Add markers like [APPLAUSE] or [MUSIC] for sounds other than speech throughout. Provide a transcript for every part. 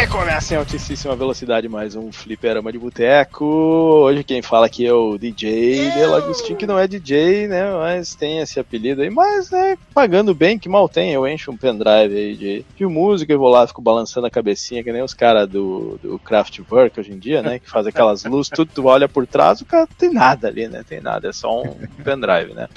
Recomeça em altíssima velocidade mais um Fliperama de Boteco. Hoje quem fala aqui é o DJ Delagostinho, que não é DJ, né? Mas tem esse apelido aí. Mas, né, pagando bem, que mal tem. Eu encho um pendrive aí de, de música e vou lá, fico balançando a cabecinha, que nem os caras do, do Kraftwerk hoje em dia, né? Que faz aquelas luzes, tudo tu olha por trás, o cara tem nada ali, né? Tem nada, é só um pendrive, né?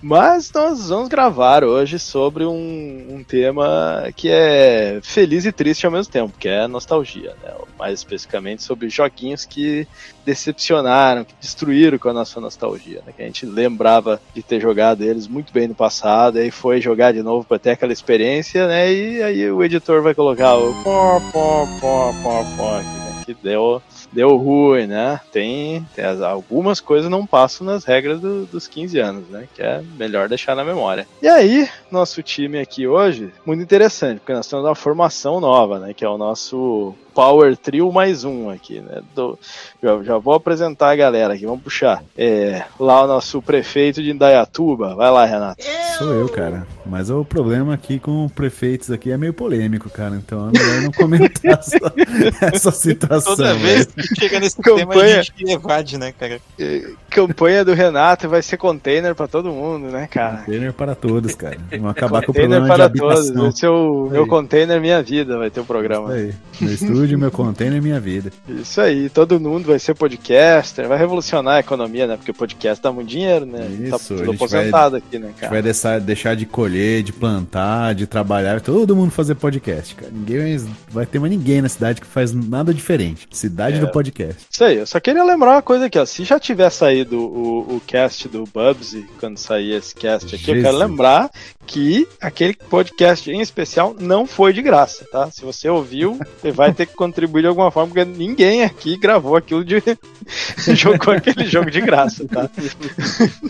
Mas nós vamos gravar hoje sobre um, um, tema que é feliz e triste ao mesmo tempo, que é nostalgia, né? Mais especificamente sobre joguinhos que decepcionaram, que destruíram com a nossa nostalgia, né? Que a gente lembrava de ter jogado eles muito bem no passado, aí foi jogar de novo para ter aquela experiência, né? E aí o editor vai colocar o pó, pó, pó, pó, pó, que deu deu ruim, né? Tem, tem as, algumas coisas não passam nas regras do, dos 15 anos, né? Que é melhor deixar na memória. E aí, nosso time aqui hoje, muito interessante, porque nós temos uma formação nova, né? Que é o nosso Power Trio mais um aqui, né? Do, já, já, vou apresentar a galera aqui, vamos puxar. É, lá o nosso prefeito de Indaiatuba. Vai lá, Renato. Sou eu, cara. Mas o problema aqui com prefeitos aqui é meio polêmico, cara. Então é melhor não comentar essa, [LAUGHS] essa situação. Toda vez que chega nesse campanha, tema, a gente evade, né, cara? É, campanha do Renato vai ser container para todo mundo, né, cara? Container para todos, cara. Vamos acabar com o problema para de habitação. todos. Esse é o meu container minha vida, vai ter o programa. Isso aí. No estúdio estúdio, meu container, minha vida. Isso aí, todo mundo vai ser podcaster, vai revolucionar a economia, né? Porque podcast dá muito dinheiro, né? Tá Isso, tá tudo aposentado vai, aqui, né, cara? A gente vai deixar, deixar de colher, de plantar, de trabalhar, todo mundo fazer podcast, cara. Ninguém vai ter mais ninguém na cidade que faz nada diferente. Cidade é. do podcast. Isso aí, eu só queria lembrar uma coisa aqui, ó. Se já tiver saído o, o cast do Bubsy, quando sair esse cast aqui, Jesus. eu quero lembrar que aquele podcast em especial não foi de graça, tá? Se você ouviu, você vai ter que contribuir de alguma forma, porque ninguém aqui gravou aquilo de. [LAUGHS] jogou aquele jogo de graça, tá?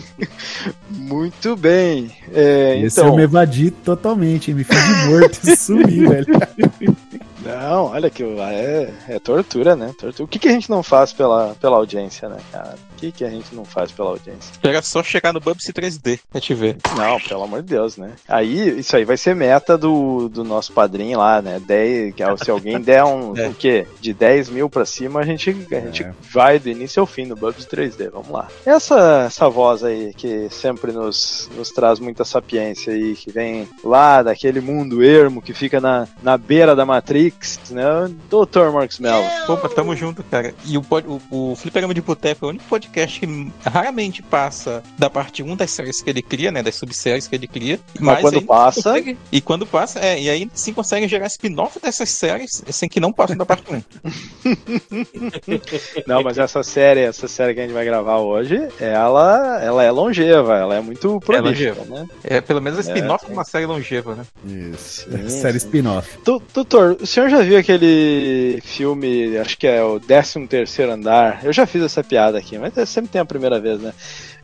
[LAUGHS] Muito bem. É, Esse então... eu me evadi totalmente, me fiz de morto e sumi, velho. [LAUGHS] Não, olha que é, é tortura, né? Tortura. O que, que a gente não faz pela, pela audiência, né, cara? Que, que a gente não faz pela audiência? Era só chegar no Bubsy 3D pra te ver. Não, pelo amor de Deus, né? Aí, isso aí vai ser meta do, do nosso padrinho lá, né? 10, se alguém der um, [LAUGHS] é. o quê? De 10 mil pra cima, a gente, a gente é. vai do início ao fim no Bubsy 3D. Vamos lá. Essa, essa voz aí que sempre nos, nos traz muita sapiência aí, que vem lá daquele mundo ermo que fica na, na beira da Matrix, né? Dr. Marcos Mello. Opa, tamo junto, cara. E o, o, o Fliperama de Boteco é o único podcast podcast que raramente passa da parte 1 das séries que ele cria, né? Das subséries que ele cria. Mas, mas quando passa. Consegue, e quando passa, é, e aí sim consegue gerar spin-off dessas séries sem que não passem da parte 1. [LAUGHS] não, mas essa série, essa série que a gente vai gravar hoje, ela, ela é longeva, ela é muito prolífica, é né? É pelo menos a spin-off é, uma série longeva, né? Isso. Sim, série spin-off. Doutor, o senhor já viu aquele filme, acho que é o 13 terceiro andar? Eu já fiz essa piada aqui, mas sempre tem a primeira vez, né?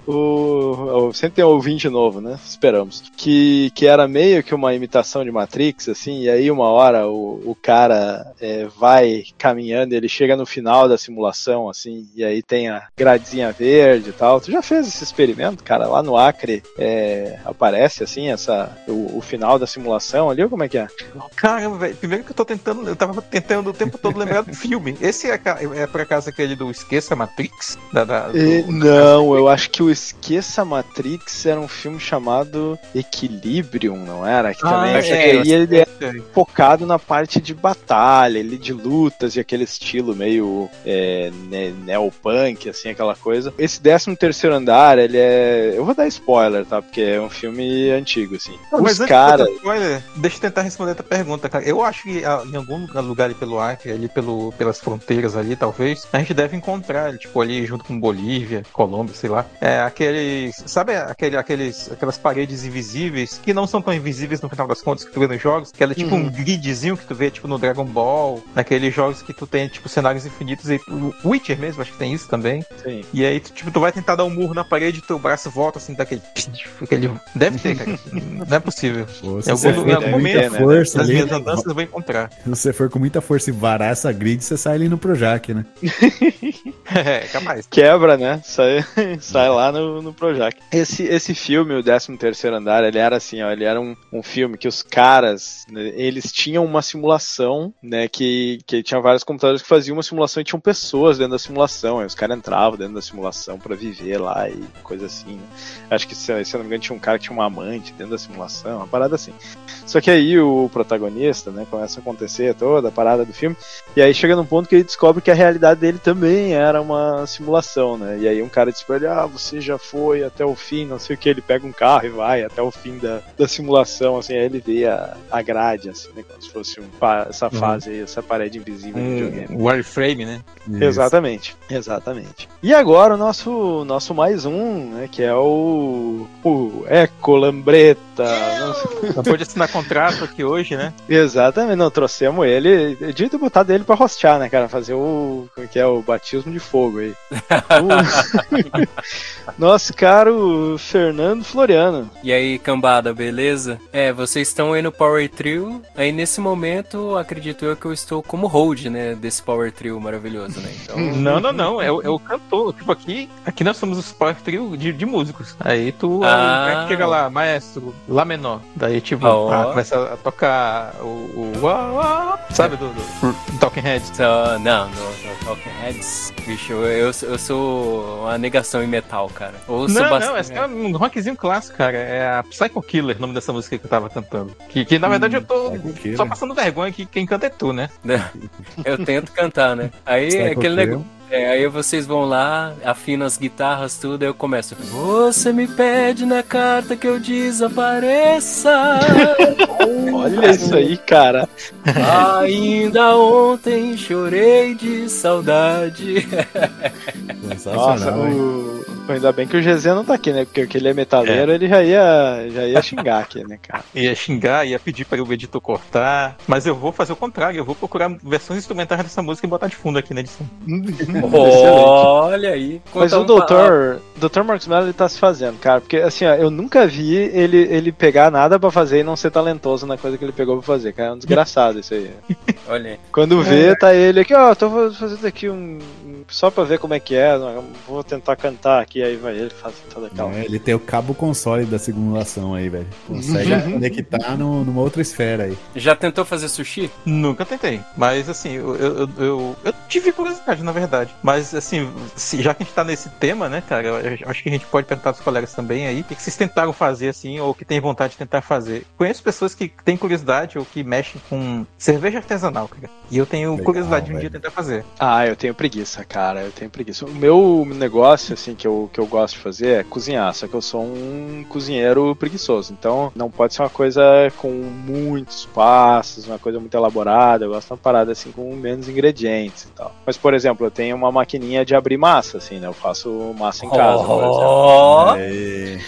O, sempre tem um ouvinte novo, né? Esperamos. Que, que era meio que uma imitação de Matrix, assim, e aí uma hora o, o cara é, vai caminhando, ele chega no final da simulação, assim, e aí tem a gradezinha verde e tal. Tu já fez esse experimento, cara? Lá no Acre é, aparece, assim, essa, o, o, final da simulação ali, ou como é que é? Caramba, velho, primeiro que eu tô tentando, eu tava tentando o tempo todo lembrar do filme. Esse é, é por acaso aquele do Esqueça Matrix? Da, da, do, não, eu acho que o Esqueça Matrix era um filme chamado Equilibrium, não era? Que ah, também é, e ele é focado na parte de batalha, ele de lutas e aquele estilo meio é, ne neopunk, assim, aquela coisa. Esse 13 terceiro andar, ele é. Eu vou dar spoiler, tá? Porque é um filme antigo, assim. Não, Os caras. De deixa eu tentar responder a pergunta, cara. Eu acho que ah, em algum lugar ali pelo Acre, ali pelo, pelas fronteiras ali, talvez, a gente deve encontrar, tipo, ali junto com Bolívia, Colômbia, sei lá, é aqueles. Sabe aquele, aqueles, aquelas paredes invisíveis que não são tão invisíveis no final das contas que tu vê nos jogos? Que ela é tipo uhum. um gridzinho que tu vê, tipo, no Dragon Ball, naqueles jogos que tu tem, tipo, cenários infinitos. E o Witcher mesmo, acho que tem isso também. Sim. E aí, tu, tipo, tu vai tentar dar um murro na parede e teu braço volta assim, daquele. aquele... Deve ter, cara. [LAUGHS] não é possível. Pô, em algum, em algum momento, né? força nas minhas andanças, eu vou encontrar. Se você for com muita força e varar essa grid, você sai ali no Projac, né? [LAUGHS] é, capaz. Quebra, né? Sai, [LAUGHS] sai lá no, no Projac. Esse, esse filme, o 13 terceiro andar, ele era assim, ó, ele era um, um filme que os caras, né, eles tinham uma simulação, né, que, que tinha vários computadores que faziam uma simulação e tinham pessoas dentro da simulação, aí os caras entravam dentro da simulação para viver lá e coisa assim, né? Acho que, se, se eu não me engano, tinha um cara que tinha uma amante dentro da simulação, uma parada assim. Só que aí o protagonista, né, começa a acontecer toda a parada do filme, e aí chega num ponto que ele descobre que a realidade dele também era uma simulação, né? E aí um cara diz pra ele, ah, você já foi até o fim, não sei o que, ele pega um carro e vai até o fim da, da simulação, assim, aí ele vê a, a grade, assim, né? Como se fosse um, essa uhum. fase aí, essa parede invisível um, do videogame. Wireframe, né? Isso. Exatamente, exatamente. E agora o nosso, nosso mais um, né? Que é o, o Eco Lambreta. Acabou de assinar contrato aqui hoje, né? [LAUGHS] Exatamente, não, trouxemos ele, devia ter botado ele pra rostear, né, cara? Fazer o, como é que é, o batismo de fogo aí. [LAUGHS] Nosso caro Fernando Floriano. E aí, cambada, beleza? É, vocês estão aí no Power Trio. Aí nesse momento, acredito eu que eu estou como hold, né? Desse Power Trio maravilhoso, né? Então... [LAUGHS] Não, não, não. É, o, é o cantor. Tipo, aqui, aqui nós somos os Power Trio de, de músicos. Aí tu ah. aí, chega lá, maestro, Lá menor. Daí, tipo, oh. ah, começa a tocar o. o, o sabe, do, do Talking Heads? Uh, não, no, Talking Heads. Bicho, eu, eu sou uma negação em metal, cara. Ouço não, bastante. não, esse é um rockzinho clássico, cara. É a Psycho Killer, o nome dessa música que eu tava cantando. Que, que na verdade hum, eu tô só passando vergonha que quem canta é tu, né? [LAUGHS] Eu tento cantar, né? Aí é aquele negócio. É, aí vocês vão lá, afinam as guitarras, tudo, aí eu começo. Você me pede na carta que eu desapareça. [LAUGHS] Olha isso aí, cara. Ainda ontem chorei de saudade. Nossa, o... ainda bem que o GZ não tá aqui, né? Porque ele é metaleiro, é. ele já ia, já ia xingar aqui, né, cara? Ia xingar, ia pedir para o editor cortar. Mas eu vou fazer o contrário, eu vou procurar versões instrumentais dessa música e botar de fundo aqui na edição. [LAUGHS] Olha aí. Mas o doutor, doutor Marcos Mello, ele tá se fazendo, cara. Porque, assim, ó, eu nunca vi ele, ele pegar nada pra fazer e não ser talentoso na coisa que ele pegou pra fazer, cara. É um desgraçado isso aí. [LAUGHS] Olha aí. Quando vê, tá ele aqui, ó, tô fazendo aqui um. Só pra ver como é que é, vou tentar cantar aqui, aí vai ele faz toda aquela. É, ele tem o cabo console da simulação aí, velho. Consegue conectar no, numa outra esfera aí. Já tentou fazer sushi? Nunca tentei. Mas assim, eu, eu, eu, eu tive curiosidade, na verdade. Mas assim, se, já que a gente tá nesse tema, né, cara, eu acho que a gente pode perguntar pros colegas também aí, o que vocês tentaram fazer assim, ou que tem vontade de tentar fazer. Conheço pessoas que têm curiosidade ou que mexem com cerveja artesanal, cara. E eu tenho Legal, curiosidade de um dia tentar fazer. Ah, eu tenho preguiça, cara. Eu tenho preguiça. O meu negócio, assim, que eu, que eu gosto de fazer é cozinhar. Só que eu sou um cozinheiro preguiçoso. Então, não pode ser uma coisa com muitos passos, uma coisa muito elaborada. Eu gosto de uma parada, assim, com menos ingredientes e tal. Mas, por exemplo, eu tenho uma maquininha de abrir massa, assim, né? Eu faço massa em casa, oh. por exemplo.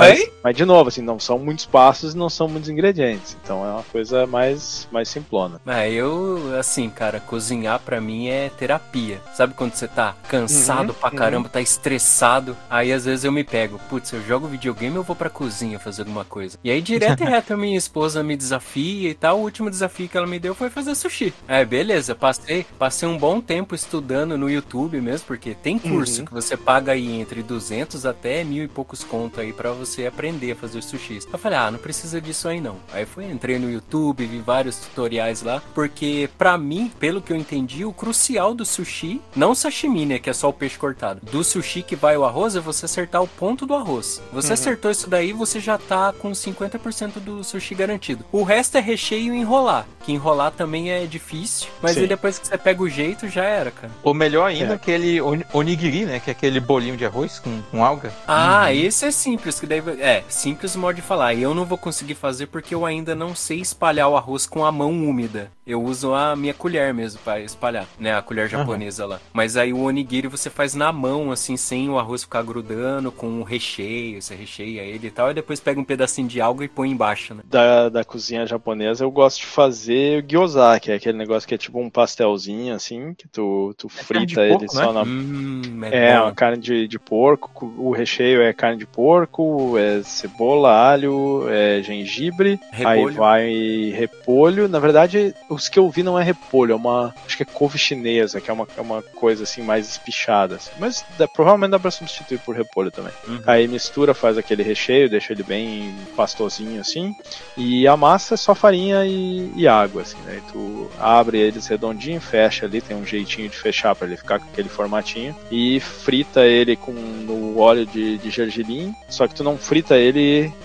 Mas, mas, de novo, assim, não são muitos passos e não são muitos ingredientes. Então é uma coisa mais, mais simplona. É, eu, assim, cara, cozinhar para mim é terapia. Sabe quando você tá cansado uhum, pra uhum. caramba, uhum. tá estressado? Aí às vezes eu me pego, putz, eu jogo videogame ou vou pra cozinha fazer alguma coisa? E aí direto e [LAUGHS] reto a minha esposa me desafia e tal. O último desafio que ela me deu foi fazer sushi. É, beleza, passei, passei um bom tempo estudando no YouTube mesmo, porque tem curso uhum. que você paga aí entre 200 até mil e poucos contos aí para você aprender a fazer sushi. Eu falei, ah, não precisa disso aí não. Aí fui, entrei no YouTube, vi vários tutoriais lá, porque para mim, pelo que eu entendi, o crucial do sushi, não sashimi, né, que é só o peixe cortado. Do sushi que vai o arroz é você acertar o ponto do arroz. Você uhum. acertou isso daí, você já tá com 50% do sushi garantido. O resto é recheio e enrolar, que enrolar também é difícil, mas aí depois que você pega o jeito, já era, cara. Ou melhor ainda, é. aquele onigiri, né, que é aquele bolinho de arroz com, com alga. Ah, uhum. esse é sim simples, que daí. É, simples modo de falar. E eu não vou conseguir fazer porque eu ainda não sei espalhar o arroz com a mão úmida. Eu uso a minha colher mesmo para espalhar, né? A colher japonesa uhum. lá. Mas aí o onigiri você faz na mão, assim, sem o arroz ficar grudando, com o recheio. Você recheia ele e tal. E depois pega um pedacinho de alga e põe embaixo, né? Da, da cozinha japonesa eu gosto de fazer fazer gyoza, que é aquele negócio que é tipo um pastelzinho, assim, que tu, tu é frita ele porco, só né? na. Hum, é, é uma carne de, de porco, o recheio é carne de porco, é cebola, alho, é gengibre, repolho. aí vai repolho. Na verdade, os que eu vi não é repolho, é uma. Acho que é couve chinesa, que é uma, é uma coisa assim mais espichada. Assim. Mas dá, provavelmente dá pra substituir por repolho também. Uhum. Aí mistura, faz aquele recheio, deixa ele bem pastosinho assim. E a massa é só farinha e, e água, assim, né? E tu abre eles redondinho, fecha ali, tem um jeitinho de fechar para ele ficar com aquele formatinho. E frita ele com no óleo de, de gergelim, só que tu não frita ele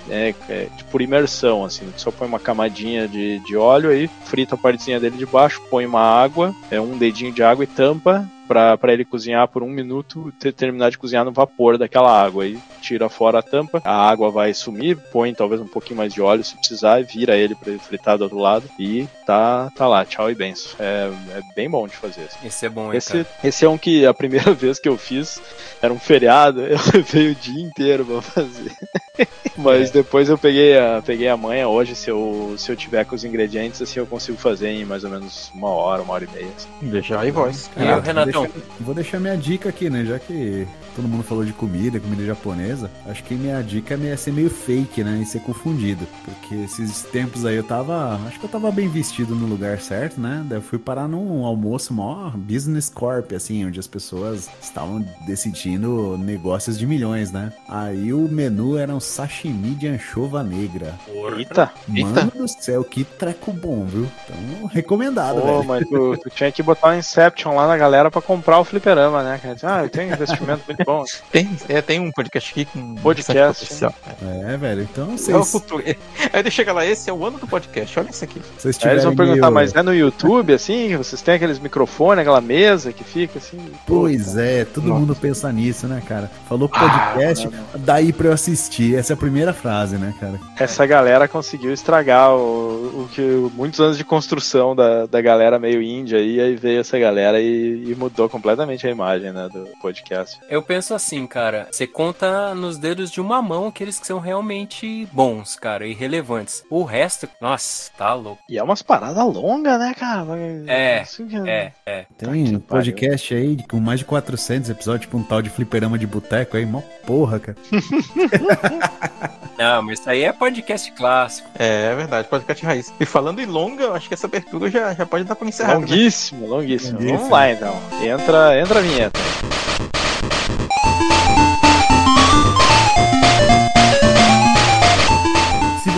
é, é, por imersão, assim, tu só põe uma camadinha de, de óleo aí, frita a partezinha dele de baixo, põe uma água, é um dedinho de água e tampa, para ele cozinhar por um minuto, ter, terminar de cozinhar no vapor daquela água. Aí tira fora a tampa, a água vai sumir, põe talvez um pouquinho mais de óleo se precisar, vira ele para ele fritar do outro lado e tá, tá lá, tchau e benção. É, é bem bom de fazer. Assim. Esse é bom, esse, esse é um que a primeira [LAUGHS] vez que eu fiz era um feriado, [LAUGHS] eu levei o dia inteiro pra fazer. [LAUGHS] Mas é. depois eu peguei a, peguei a manha. Hoje, se eu, se eu tiver com os ingredientes, assim, eu consigo fazer em mais ou menos uma hora, uma hora e meia. Assim. Deixar aí voz. E eu, Renatão? Deixa, vou deixar minha dica aqui, né? Já que todo mundo falou de comida, comida japonesa, acho que minha dica é ser meio fake, né? E ser confundido. Porque esses tempos aí eu tava. Acho que eu tava bem vestido no lugar certo, né? Daí eu fui parar num almoço maior business corp, assim, onde as pessoas estavam decidindo negócios de milhões, né? Aí o menu era um sashimi de anchova negra. Eita! Mano Eita. do céu, que treco bom, viu? Então, recomendado, Pô, velho. mas tu, tu, tinha que botar um Inception lá na galera pra comprar o fliperama, né? Ah, eu tenho [LAUGHS] investimento muito bom. Tem, é, tem um podcast aqui com podcast. É, velho, então vocês... É o futuro. [LAUGHS] Aí ele chega lá, esse é o ano do podcast, olha isso aqui. Vocês Aí eles vão perguntar, meio... mas é no YouTube, assim? Vocês têm aqueles microfones, aquela mesa que fica assim? Pois é, todo Nossa. mundo pensa nisso, né, cara? Falou podcast, ah, daí pra eu assistir. Essa é a primeira frase, né, cara? Essa galera conseguiu estragar o, o que muitos anos de construção da, da galera meio índia aí, aí veio essa galera e, e mudou completamente a imagem, né, do podcast. Eu penso assim, cara, você conta nos dedos de uma mão aqueles que são realmente bons, cara, e relevantes. O resto, nossa, tá louco. E é umas paradas longas, né, cara? É, é, é. Tem um podcast aí com mais de 400 episódios, tipo um tal de fliperama de boteco aí, mó porra, cara. [LAUGHS] Não, mas isso aí é podcast clássico. É, é verdade, podcast raiz. E falando em longa, eu acho que essa abertura já, já pode dar pra encerrar. Longuíssimo, né? longuíssimo, longuíssimo. Vamos lá então. Entra, entra a vinheta.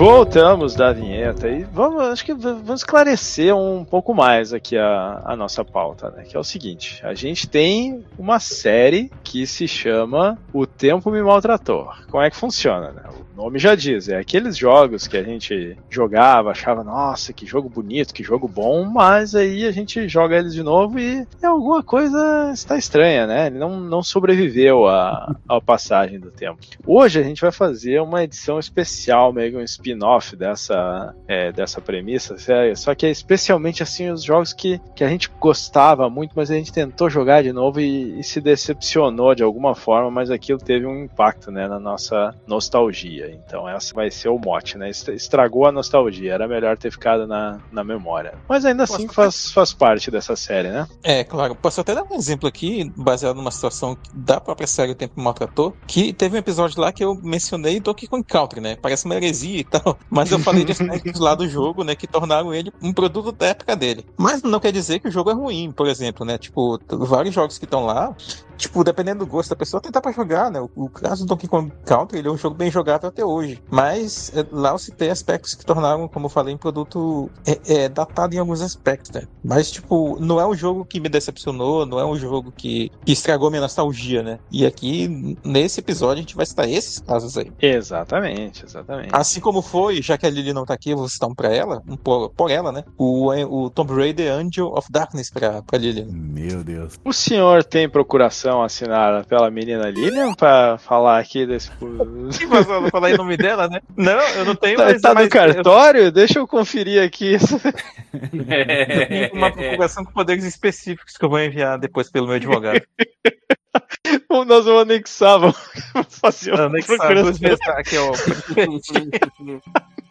Voltamos da vinheta e vamos, acho que vamos esclarecer um pouco mais aqui a, a nossa pauta, né? Que é o seguinte: a gente tem uma série que se chama O Tempo Me Maltratou. Como é que funciona, né? O nome já diz, é aqueles jogos que a gente jogava, achava, nossa, que jogo bonito, que jogo bom, mas aí a gente joga eles de novo e alguma coisa está estranha, né? Ele não, não sobreviveu à, à passagem do tempo. Hoje a gente vai fazer uma edição especial, meio que um spin-off dessa, é, dessa premissa, só que é especialmente assim os jogos que, que a gente gostava muito, mas a gente tentou jogar de novo e, e se decepcionou de alguma forma, mas aquilo teve um impacto né, na nossa nostalgia. Então essa vai ser o mote, né? Estragou a nostalgia, era melhor ter ficado na, na memória. Mas ainda assim faz, faz parte dessa série, né? É, claro. Posso até dar um exemplo aqui, baseado numa situação da própria série O Tempo Maltratou, que teve um episódio lá que eu mencionei Donkey Kong Country, né? Parece uma heresia e tal, [LAUGHS] mas eu falei disso, né? Aspectos lá do jogo, né, que tornaram ele um produto da época dele. Mas não quer dizer que o jogo é ruim, por exemplo, né? Tipo, vários jogos que estão lá, tipo, dependendo do gosto da pessoa, tentar pra jogar, né? O, o caso do Donkey Kong Country, ele é um jogo bem jogável até hoje. Mas é, lá eu citei aspectos que tornaram, como eu falei, um produto é, é, datado em alguns aspectos, né? Mas, tipo, não é um jogo que me decepcionou, não é um jogo que, que estragou minha nostalgia, né? E aqui, nesse episódio, a gente vai citar esses casos aí. Exatamente, exatamente. Assim como foi, já que a Lily não tá aqui, eu citar um pra ela, um por, por ela, né? O, o Tomb Raider Angel of Darkness pra, pra Lily. Meu Deus. O senhor tem procuração assinada pela menina Lilian pra falar aqui desse. Que vazou, não falar o nome dela, né? Não, eu não tenho. Tá, mas, tá no mas cartório? Deixa eu conferir aqui. Eu [LAUGHS] tenho uma procuração com poderes específicos que eu vou enviar depois pelo meu advogado. [LAUGHS] Nós vamos anexar, vamos fazer uma Anexar aqui, ó. [LAUGHS]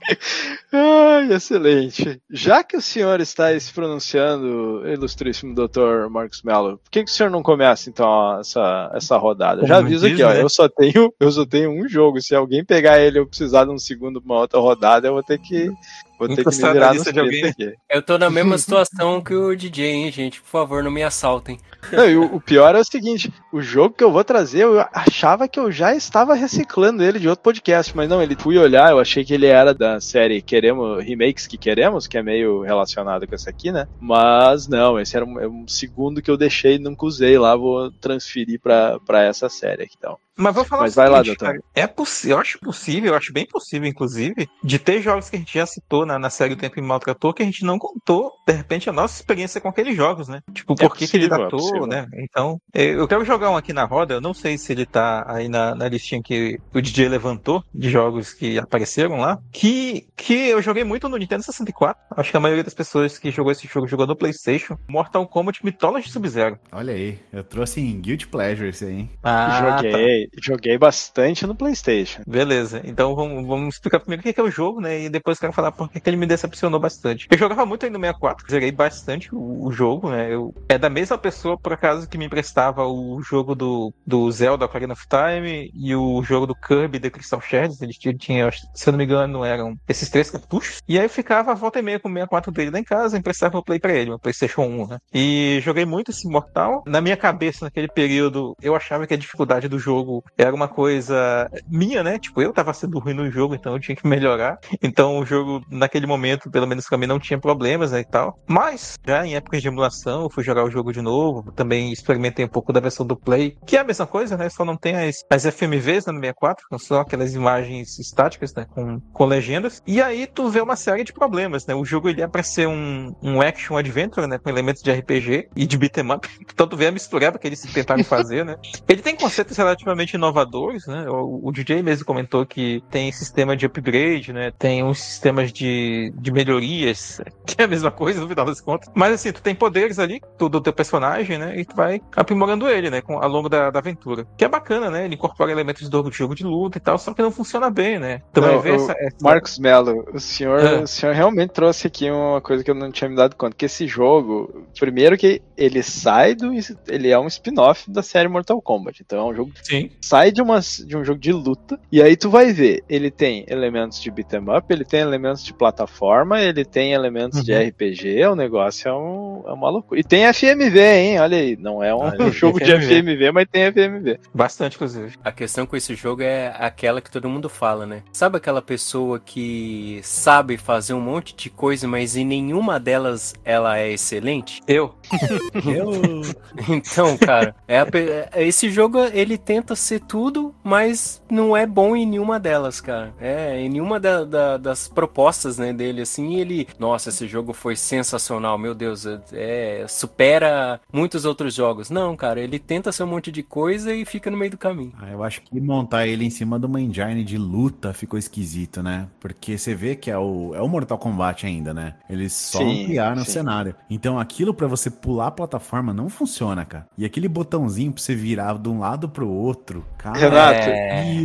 Ai, excelente. Já que o senhor está se pronunciando, ilustríssimo Dr. Marcos Mello, por que, que o senhor não começa então essa, essa rodada? Já Como aviso diz, aqui, ó, né? eu só tenho eu só tenho um jogo. Se alguém pegar ele eu precisar de um segundo pra uma outra rodada, eu vou ter que vou ter que me virar lista de alguém. aqui. Eu tô na [LAUGHS] mesma situação que o DJ, hein, gente? Por favor, não me assaltem. Não, e o, o pior é o seguinte: o jogo que eu vou trazer, eu achava que eu já estava reciclando ele de outro podcast, mas não, ele fui olhar, eu achei que ele era da série Queremos Remakes que Queremos, que é meio relacionado com essa aqui, né? Mas não, esse era um, é um segundo que eu deixei e nunca usei lá, vou transferir pra, pra essa série aqui, então. Mas vou falar Mas vai lá, doutor. É possível, eu acho possível, eu acho bem possível, inclusive, de ter jogos que a gente já citou na, na série O Tempo Me Maltratou que a gente não contou, de repente, a nossa experiência com aqueles jogos, né? Tipo, por que, que ele é datou, né? Então, eh, eu quero jogar um aqui na roda, eu não sei se ele tá aí na, na listinha que o DJ levantou, de jogos que apareceram lá, que, que eu joguei muito no Nintendo 64. Acho que a maioria das pessoas que jogou esse jogo jogou no PlayStation. Mortal Kombat Mythology Sub-Zero. Olha aí, eu trouxe em Guilty Pleasure esse aí, hein? Ah, tá. joguei, joguei bastante no PlayStation. Beleza, então vamos, vamos explicar primeiro o que é, é o jogo, né? E depois quero falar por que ele me decepcionou bastante. Eu jogava muito aí no 64, zerei bastante o, o jogo, né? Eu, é da mesma pessoa, por acaso, que me emprestava o jogo do, do Zelda Ocarina of Time e o jogo do Kirby The Crystal Shards. Tinham, tinha, se eu não me engano, eram esses três cartuchos. E aí eu ficava a volta e meia com o 64 dele lá em casa, emprestava o Play pra ele, o PlayStation 1, né? E joguei muito esse Mortal. Na minha cabeça, naquele período, eu achava que a dificuldade do jogo era uma coisa minha, né? Tipo, eu tava sendo ruim no jogo, então eu tinha que melhorar. Então o jogo, naquele momento, pelo menos pra mim, não tinha problemas, né, e tal. Mas, já em épocas de emulação, eu fui jogar o jogo de novo, também experimentei um pouco da versão do Play, que é a mesma coisa, né? Só não tem as, as FMVs né, no 64, são só aquelas imagens estáticas, né? Com, com legendas. E aí tu vê uma série de problemas, né? O jogo ele é pra ser um, um action adventure, né? Com elementos de RPG e de beat'em up. [LAUGHS] Então tu vê a mistureba que eles tentaram fazer, né? Ele tem conceitos relativamente inovadores, né? O, o DJ mesmo comentou que tem sistema de upgrade, né? Tem uns sistemas de, de melhorias, [LAUGHS] que é a mesma coisa no final das contas. Mas assim, tu tem poderes ali do, do teu personagem, né? E tu vai aprimorando ele, né? Com, ao longo da, da aventura. Que é bacana, né? Ele incorpora elementos do jogo de luta e tal, só que não funciona bem, né? Tu vai Não, ver o essa, essa- Marcos Mello, o senhor, Ah. o senhor realmente trouxe aqui uma coisa que eu não tinha me dado conta, que esse jogo, primeiro que ele sai do, ele é um spin-off da série Mortal Kombat, então é um jogo Sim. Sai de, uma, de um jogo de luta, e aí tu vai ver, ele tem elementos de beat'em up, ele tem elementos de plataforma, ele tem elementos de Uhum. RPG, o negócio é, um, é uma loucura. E tem FMV, hein? Olha aí, não é um Olha [LAUGHS] jogo de FMV. Mas tem FMV. Bastante, inclusive. A questão com esse jogo é aquela que todo mundo fala, né? Sabe aquela pessoa que sabe fazer um monte de coisa, mas em nenhuma delas ela é excelente? Eu. [LAUGHS] Eu. Então, cara, é a é- esse jogo ele tenta ser tudo, mas não é bom em nenhuma delas, cara. É, em nenhuma da- da- das propostas, né, dele, assim, ele. Nossa, esse jogo foi sensacional, meu Deus, é, é, supera muitos outros jogos. Não, cara, ele tenta ser um monte de coisa e fica no meio do caminho. Ah, eu acho que montar ele em cima de uma engine de luta ficou esquisito, né? Porque você vê que é o, é o Mortal Kombat ainda, né? Eles só Sim, ampliaram o cenário. Então aquilo pra você pular a plataforma não funciona, cara. E aquele botãozinho pra você virar de um lado pro outro, cara. Renato, É.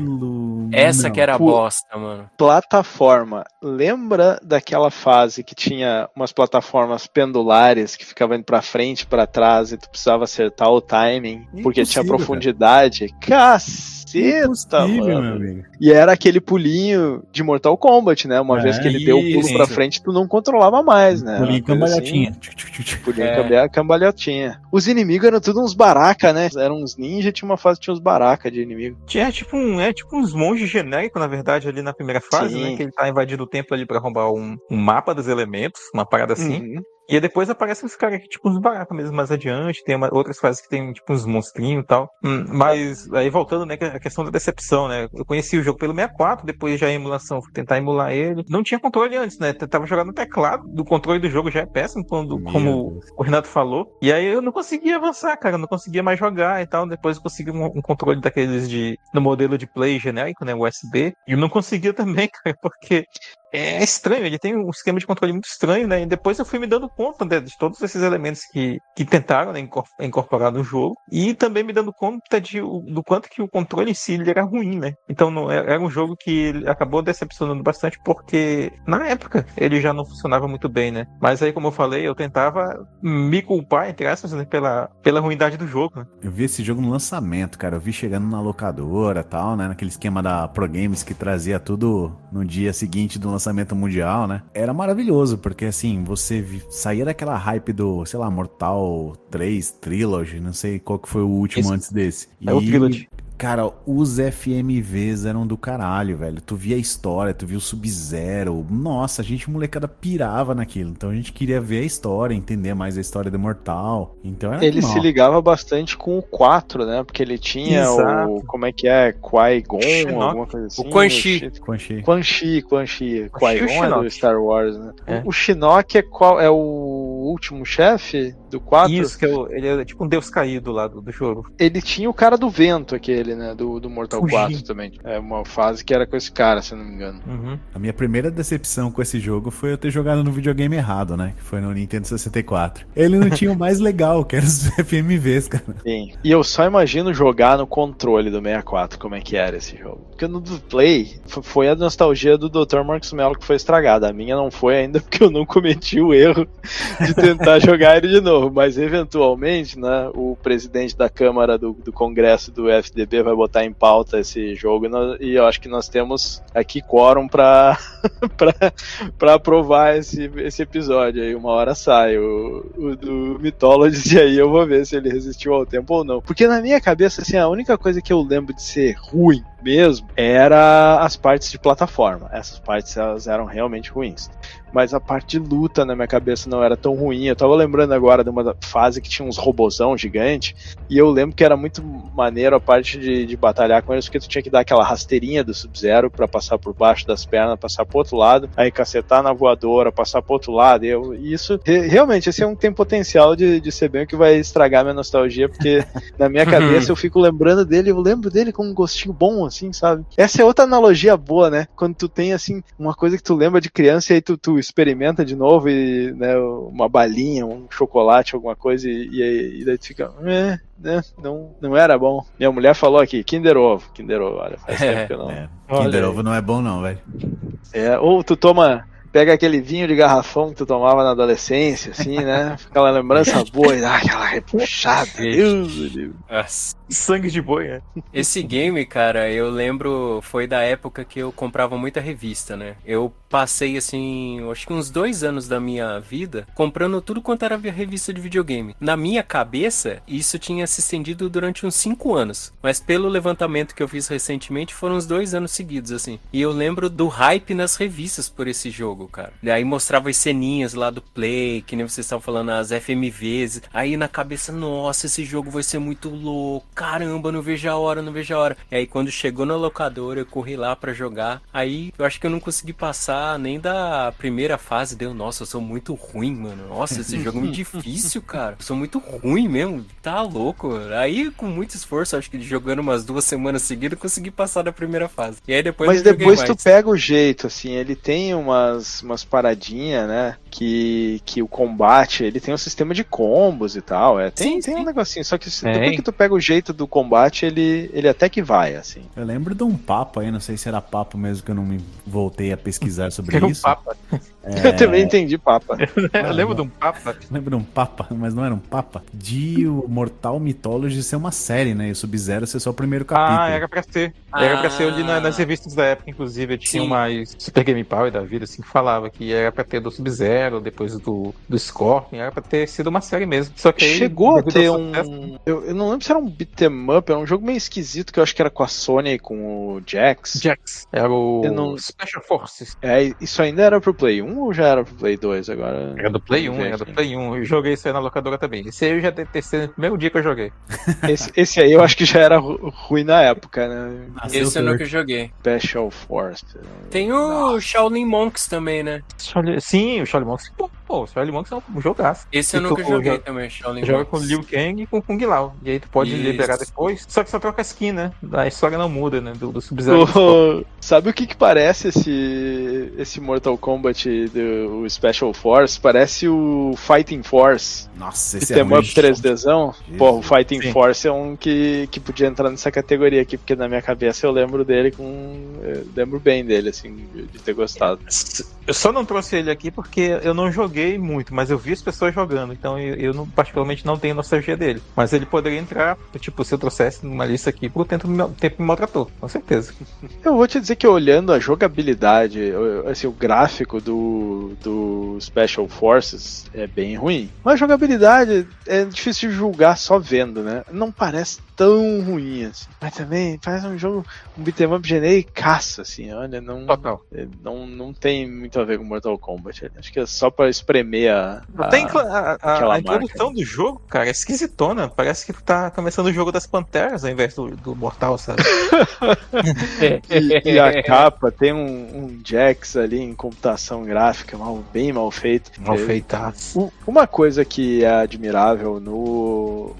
Essa não. que era a bosta, mano. plataforma. Lembra daquela fase que tinha umas plataformas pendulares que ficavam indo pra frente, pra trás e tu precisava acertar o timing porque tinha profundidade? Cacete! Caceta, Impossível, mano. meu amigo. E era aquele pulinho de Mortal Kombat, né? Uma É, vez que ele deu o pulo isso. pra frente, tu não controlava mais, né? Pulinho cambalhotinha. assim. Pulinho É. cambalhotinha. Os inimigos eram tudo uns baraca, né? Eram uns ninja, tinha uma fase que tinha uns baraca de inimigo. Tinha tipo um, é tipo uns monges genéricos, na verdade, ali na primeira fase, Sim. né? Que ele tá invadindo o templo ali pra roubar um, um mapa dos elementos, uma parada assim. Uhum. E aí depois aparecem os caras aqui, tipo, uns baracos mesmo mais adiante. Tem uma- outras fases que tem, tipo, uns monstrinhos e tal. Hum, mas aí voltando, né, que a questão da decepção, né? Eu conheci o jogo pelo 64, depois já a emulação, fui tentar emular ele. Não tinha controle antes, né? Tentava jogar no teclado. Do controle do jogo já é péssimo, quando, Meu como Deus. o Renato falou. E aí eu não conseguia avançar, cara. Não conseguia mais jogar e tal. Depois eu consegui um, um controle daqueles de. no modelo de play genérico, né? USB. E eu não conseguia [LAUGHS] também, cara, porque. É estranho, ele tem um esquema de controle muito estranho, né? E depois eu fui me dando conta né, de todos esses elementos que, que tentaram né, incor- incorporar no jogo. E também me dando conta de, do quanto que o controle em si era ruim, né? Então não, é- era um jogo que acabou decepcionando bastante porque na época ele já não funcionava muito bem, né? Mas aí, como eu falei, eu tentava me culpar, entre aspas, né, pela, pela ruindade do jogo, né? Eu vi esse jogo no lançamento, cara. Eu vi chegando na locadora tal, né? Naquele esquema da Pro Games que trazia tudo no dia seguinte do lançamento mundial, né? Era maravilhoso, porque assim, você saía daquela hype do, sei lá, Mortal 3 Trilogy, não sei qual que foi o último Esse- antes desse. É o Trilogy. Cara, os FMVs eram do caralho, velho. Tu via a história, tu via o Sub-Zero. Nossa, a gente, molecada, pirava naquilo. Então a gente queria ver a história, entender mais a história do Mortal. Então era Ele animal. se ligava bastante com o 4, né? Porque ele tinha Exato. o. Como é que é? Qui-Gon, alguma coisa assim. Quan Chi. Quan Chi. Quan Chi, Quan Chi. Quan Chi o Qui-Gon é do. Star Wars, né? É. O Shinnok é qual? É o último chefe do 4? Isso, que é o- ele é tipo um deus caído lá do, do jogo. Ele tinha o cara do vento, aquele, né? Do, do Mortal Fugi. 4 também. É uma fase que era com esse cara, se eu não me engano. Uhum. A minha primeira decepção com esse jogo foi eu ter jogado no videogame errado, né? Que foi no Nintendo 64. Ele não tinha o mais legal, que era os [LAUGHS] FMVs, cara. Sim. E eu só imagino jogar no controle do 64, como é que era esse jogo. Porque no do Play foi a nostalgia do Dr. Marcos Mello que foi estragada. A minha não foi ainda [LAUGHS] porque eu não cometi o erro de tentar [LAUGHS] jogar ele de novo. [LAUGHS] Mas eventualmente, né, o presidente da Câmara do, do Congresso do FDB vai botar em pauta esse jogo e eu acho que nós temos aqui quórum [LAUGHS] pra, pra aprovar esse, esse episódio aí. Uma hora sai o, o do Mythology e aí eu vou ver se ele resistiu ao tempo ou não. Porque na minha cabeça, assim, a única coisa que eu lembro de ser ruim mesmo era as partes de plataforma. Essas partes elas eram realmente ruins. Mas a parte de luta na minha cabeça não era tão ruim. Eu tava lembrando agora de uma fase que tinha uns robozão gigante. E eu lembro que era muito maneiro a parte de, de batalhar com eles, porque tu tinha que dar aquela rasteirinha do Sub-Zero pra passar por baixo das pernas, passar pro outro lado, aí cacetar na voadora, passar pro outro lado. E eu, isso, re- realmente, esse é um tem potencial de, de ser bem o que vai estragar minha nostalgia, porque [LAUGHS] na minha cabeça eu fico lembrando dele, eu lembro dele com um gostinho bom, assim, sabe? Essa é outra analogia boa, né? Quando tu tem, assim, uma coisa que tu lembra de criança e aí tu, tu experimenta de novo e, né, uma balinha, um chocolate, alguma coisa, e, e, aí- e daí tu fica, é, né, não, não era bom. Minha mulher falou aqui, Kinder Ovo, Kinder Ovo, olha, faz [LAUGHS] tempo que eu não... É, Kinder. Ovo não é bom não, velho. É, ou tu toma, pega aquele vinho de garrafão que tu tomava na adolescência, assim, né? Aquela lembrança boa, e dá aquela repuxada. Deus do. Sangue de boi, né? Esse game, cara, eu lembro, foi da época que eu comprava muita revista, né? Eu passei, assim, acho que uns dois anos da minha vida comprando tudo quanto era revista de videogame. Na minha cabeça, isso tinha se estendido durante uns cinco anos. Mas pelo levantamento que eu fiz recentemente, foram uns dois anos seguidos, assim. E eu lembro do hype nas revistas por esse jogo, cara. E aí mostrava as ceninhas lá do Play, que nem vocês estavam falando, as FMVs. Aí na cabeça, nossa, esse jogo vai ser muito louco. Caramba, não vejo a hora, não vejo a hora. E aí quando chegou na locadora, eu corri lá pra jogar. Aí eu acho que eu não consegui passar nem da primeira fase. Deu, nossa, eu sou muito ruim, mano. Nossa, esse jogo é muito [LAUGHS] difícil, cara. Eu sou muito ruim mesmo. Tá louco. Aí com muito esforço, acho que jogando umas duas semanas seguidas, eu consegui passar da primeira fase. E aí depois Mas depois tu mais. pega o jeito, assim, ele tem umas, umas paradinhas, né? Que, que o combate, ele tem um sistema de combos e tal. É, tem, Sim, tem sim. um negocinho, só que se- depois que tu pega o jeito do combate, ele, ele até que vai, assim. Eu lembro de um papo aí, não sei se era papo mesmo que eu não me voltei a pesquisar [LAUGHS] sobre Era um isso. papa. É, Eu também entendi, papa. [LAUGHS] Eu lembro de um papa. Lembra de um papa, mas não era um papa? De o Mortal Mythology ser uma série, né? E o Sub-Zero ser só o primeiro capítulo. Ah, era pra ser. Era pra ser ali na- Ah. nas revistas da época, inclusive, tinha Sim. mais Super Game Power da vida, assim, que falava que era pra ter do Sub-Zero, depois do, do Scorpion, era pra ter sido uma série mesmo. Só que aí, Chegou a ter um. sucesso- Eu, eu não lembro se era um beat'em up, era um jogo meio esquisito que eu acho que era com a Sony e com o Jax. Jax. Era o não- Special Forces. É, isso ainda era pro Play 1 ou já era pro Play 2 agora? Era do Play 1, Vamos ver era do. Play 1. Eu joguei isso aí na locadora também. Esse aí eu já testei no primeiro dia que eu joguei. [LAUGHS] Esse, esse aí eu acho que já era ru- ruim na época, né? Nasceu Esse eu nunca joguei. Special Force. Tem o Shaolin Monks também, né? Sim, o Shaolin Monks. Pô, pô, o Shaolin Monks é um jogaço. Esse eu E tu nunca joguei joga- também, Shaolin Joga com Liu Kang e com Kung Lao. E aí tu pode Isso. liberar depois. Só que só troca a skin, né? A história não muda, né? Do, do Sub-Zero. [LAUGHS] O- sabe o que que parece esse, esse Mortal Kombat do o Special Force? Parece o Fighting Force. Nossa, Que esse é tem up 3Dzão. Pô, o Fighting Sim. Force é um que, que podia entrar nessa categoria aqui, porque na minha cabeça eu lembro dele com. Eu lembro bem dele, assim, de ter gostado. Eu só não trouxe ele aqui porque eu não joguei muito, mas eu vi as pessoas jogando, então eu, eu não, particularmente não tenho nostalgia dele. Mas ele poderia entrar, tipo, se eu trouxesse numa lista aqui, pro tempo, me- tempo me maltratou, com certeza. Eu vou te dizer que olhando a jogabilidade, assim, o gráfico do, do Special Forces é bem ruim. Mas a jogabilidade é difícil de julgar só vendo, né? Não parece tão ruim assim. Mas também parece um jogo, um beat'em up genericaço, assim, olha, não, Total. é, não, não tem muito a ver com Mortal Kombat. Acho que é só pra espremer a. a- Tem a, a- a- introdução do jogo, cara, é esquisitona. Parece que tu tá começando o jogo das panteras ao invés do, do Mortal, sabe? [LAUGHS] E, e a capa tem um, um Jax ali em computação gráfica mal, bem mal feito. Mal feitaço. Uma coisa que é admirável no,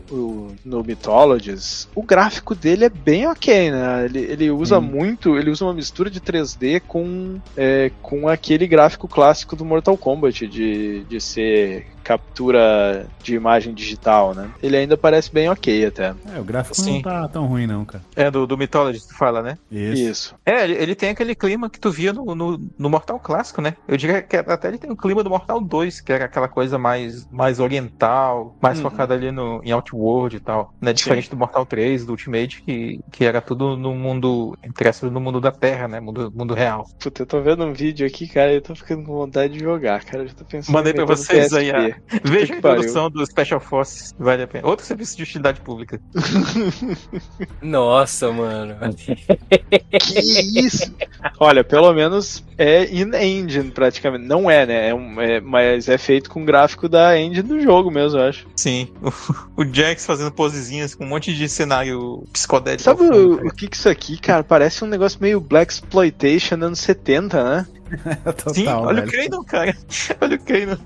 no Mythologies, o gráfico dele é bem ok, né? Ele, ele usa Sim. muito, ele usa uma mistura de 3D com, é, com aquele gráfico clássico do Mortal Kombat, de, de ser captura de imagem digital, né? Ele ainda parece bem ok até. É, o gráfico Sim. não tá tão ruim, não, cara. É do, do Mythology, tu fala, né? Isso. Isso. É, ele, ele tem aquele clima que tu via no, no, no Mortal clássico, né? Eu diria que até ele tem o clima do Mortal 2, que era aquela coisa mais, mais oriental, mais Uhum. focada ali no, em Outworld e tal. Né? Diferente do Mortal 3, do Ultimate, que, que era tudo no mundo, entre aspas, no mundo da Terra, né? Mundo, mundo real. Puta, eu tô vendo um vídeo aqui, cara, e eu tô ficando com vontade de jogar, cara. Eu já tô pensando Mandei pra vocês aí, PSP. Veja a introdução do Special Forces, vale a pena. Outro serviço de utilidade pública. [LAUGHS] Nossa, mano. Que isso? Olha, pelo menos é in-engine praticamente. Não é, né? É um- é- mas é feito com gráfico da engine do jogo mesmo, eu acho. Sim, o, [LAUGHS] o Jax fazendo posezinhas com um monte de cenário psicodélico. Sabe ao fundo, o, o que que isso aqui, cara? Parece um negócio meio Black Exploitation anos 70, né? [LAUGHS] Total, Sim, olha velho. o Kranon, cara. [LAUGHS] Olha o Kranon.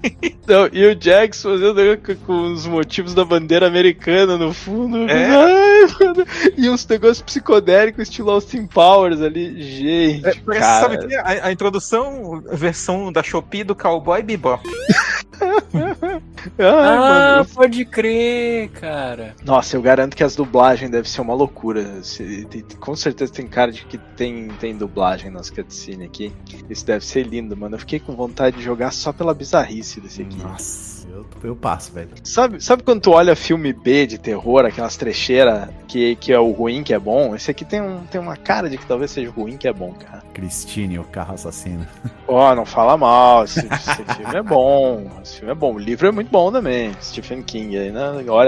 Não, e o Jax fazendo com- os motivos da bandeira americana no fundo. É. Ai, mano. E uns negócios psicodélicos, estilo Austin Powers ali. Gente, É, parece, cara. sabe que a, a introdução, a versão da Shopee do Cowboy Bebop. [LAUGHS] Ai, Ah, mano. Pode crer, cara. Nossa, eu garanto que as dublagens devem ser uma loucura. Com certeza tem cara de que tem, tem dublagem nas cutscenes aqui. Isso deve ser lindo, mano. Eu fiquei com vontade de jogar só pela bizarrice desse aqui. Nossa, eu, eu passo, velho. Sabe, sabe quando tu olha filme B de terror, aquelas trecheiras que, que é o ruim que é bom? Esse aqui tem, um, tem uma cara de que talvez seja ruim que é bom, cara. Christine, o carro assassino. [LAUGHS] Ó, não fala mal, esse, esse filme é bom. Esse filme é bom. O livro é muito bom também. Stephen King aí, né?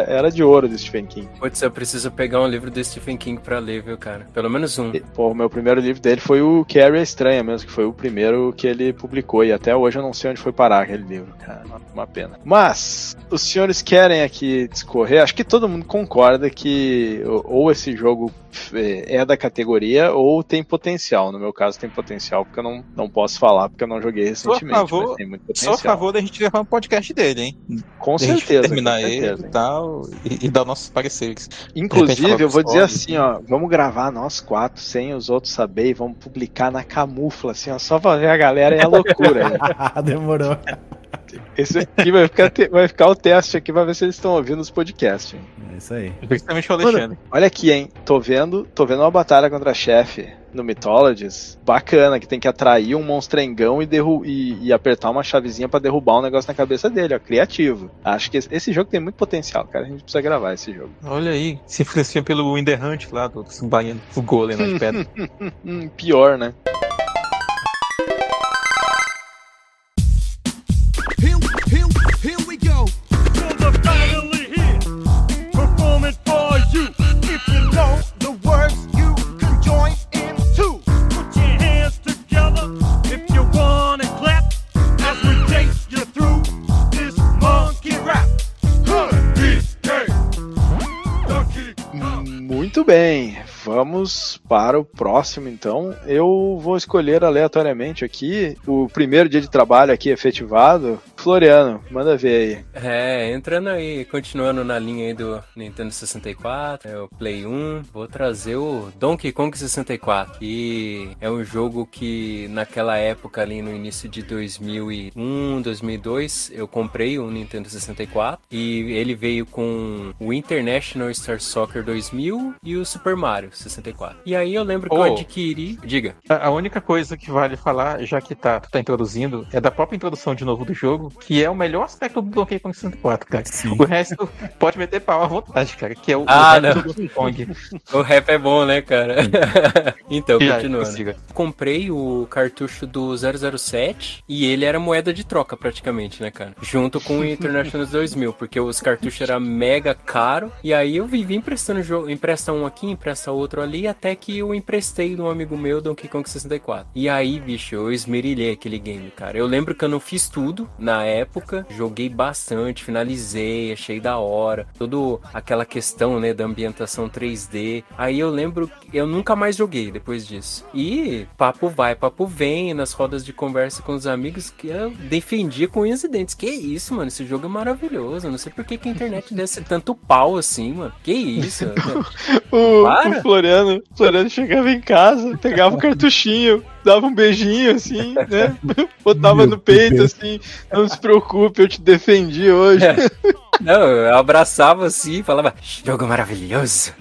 Era de ouro do Stephen King. Putz, eu preciso pegar um livro do Stephen King pra ler, viu, cara? Pelo menos um. E, Pô, o meu primeiro livro dele foi o Carrie a Estranha mesmo, que foi o primeiro que ele publicou. E até hoje eu não sei onde foi parar aquele livro, cara. Uma, pena. Mas, os senhores querem aqui discorrer. Acho que todo mundo concorda que ou- esse jogo é é da categoria ou tem potencial. No meu caso, tem potencial, porque eu não, não posso falar, porque eu não joguei a recentemente. favor- mas tem muito Sou potencial. a favor da gente gravar um podcast dele, hein? Com gente certeza. terminar ele e tal, e, e dar nossos pareceres. Inclusive, repente eu vou dizer assim, ó, vamos gravar nós quatro, sem os outros saber, e vamos publicar na camufla, assim, ó, só pra ver a galera e a [LAUGHS] loucura. [LAUGHS] Demorou. Esse aqui vai ficar, te- vai ficar o teste aqui pra ver se eles estão ouvindo os podcasts. hein. É isso aí. Principalmente o Alexandre. Olha aqui, hein? Tô vendo, tô vendo uma batalha contra chefe no Mythologies. Bacana, que tem que atrair um monstrengão e, derru e, e apertar uma chavezinha pra derrubar um negócio na cabeça dele, ó. Criativo. Acho que esse, esse jogo tem muito potencial, cara. A gente precisa gravar esse jogo. Olha aí, se influenciou pelo Winder Hunt lá do, do submarino, o golem nas pedras. [LAUGHS] Pior, né? Muito bem, vamos para o próximo então. Eu vou escolher aleatoriamente aqui o primeiro dia de trabalho aqui efetivado. Floriano, manda ver aí. É, entrando aí, continuando na linha aí do Nintendo 64, é o Play 1, vou trazer o Donkey Kong 64, que é um jogo que naquela época ali no início de 2001, 2002, eu comprei o Nintendo 64 e ele veio com o International Star Soccer 2000 e o Super Mario 64. E aí eu lembro que eu adquiri, diga. A a única coisa que vale falar, já que tá, tu tá introduzindo, é da própria introdução de novo do jogo, que é o melhor aspecto do Donkey Kong 64, cara. Sim. O resto pode meter pau à vontade, cara, que é o, Ah, o do Donkey Kong. [LAUGHS] O rap é bom, né, cara? [LAUGHS] então, Já, continuando. comprei o cartucho do 007 e ele era moeda de troca praticamente, né, cara? Junto com o International [LAUGHS] 2000, porque os cartuchos eram mega caro e aí eu vivi emprestando jogo, empresta um aqui, empresta outro ali, até que eu emprestei de um amigo meu Donkey Kong 64. E aí, bicho, eu esmerilhei aquele game, cara. Eu lembro que eu não fiz tudo na época, joguei bastante, finalizei, achei da hora, toda aquela questão, né, da ambientação 3D. Aí eu lembro, que eu nunca mais joguei depois disso. E papo vai, papo vem, nas rodas de conversa com os amigos, que eu defendia com unhas e dentes. Que isso, mano, esse jogo é maravilhoso. Não sei por que, que a internet desse tanto pau assim, mano. Que isso? [LAUGHS] O, Para. o Floriano, Floriano chegava em casa, pegava o [LAUGHS] cartuchinho, dava um beijinho assim, né? [LAUGHS] Botava Meu no peito Deus. assim, não se preocupe, eu te defendi hoje. [LAUGHS] Não, eu abraçava assim e falava: jogo maravilhoso,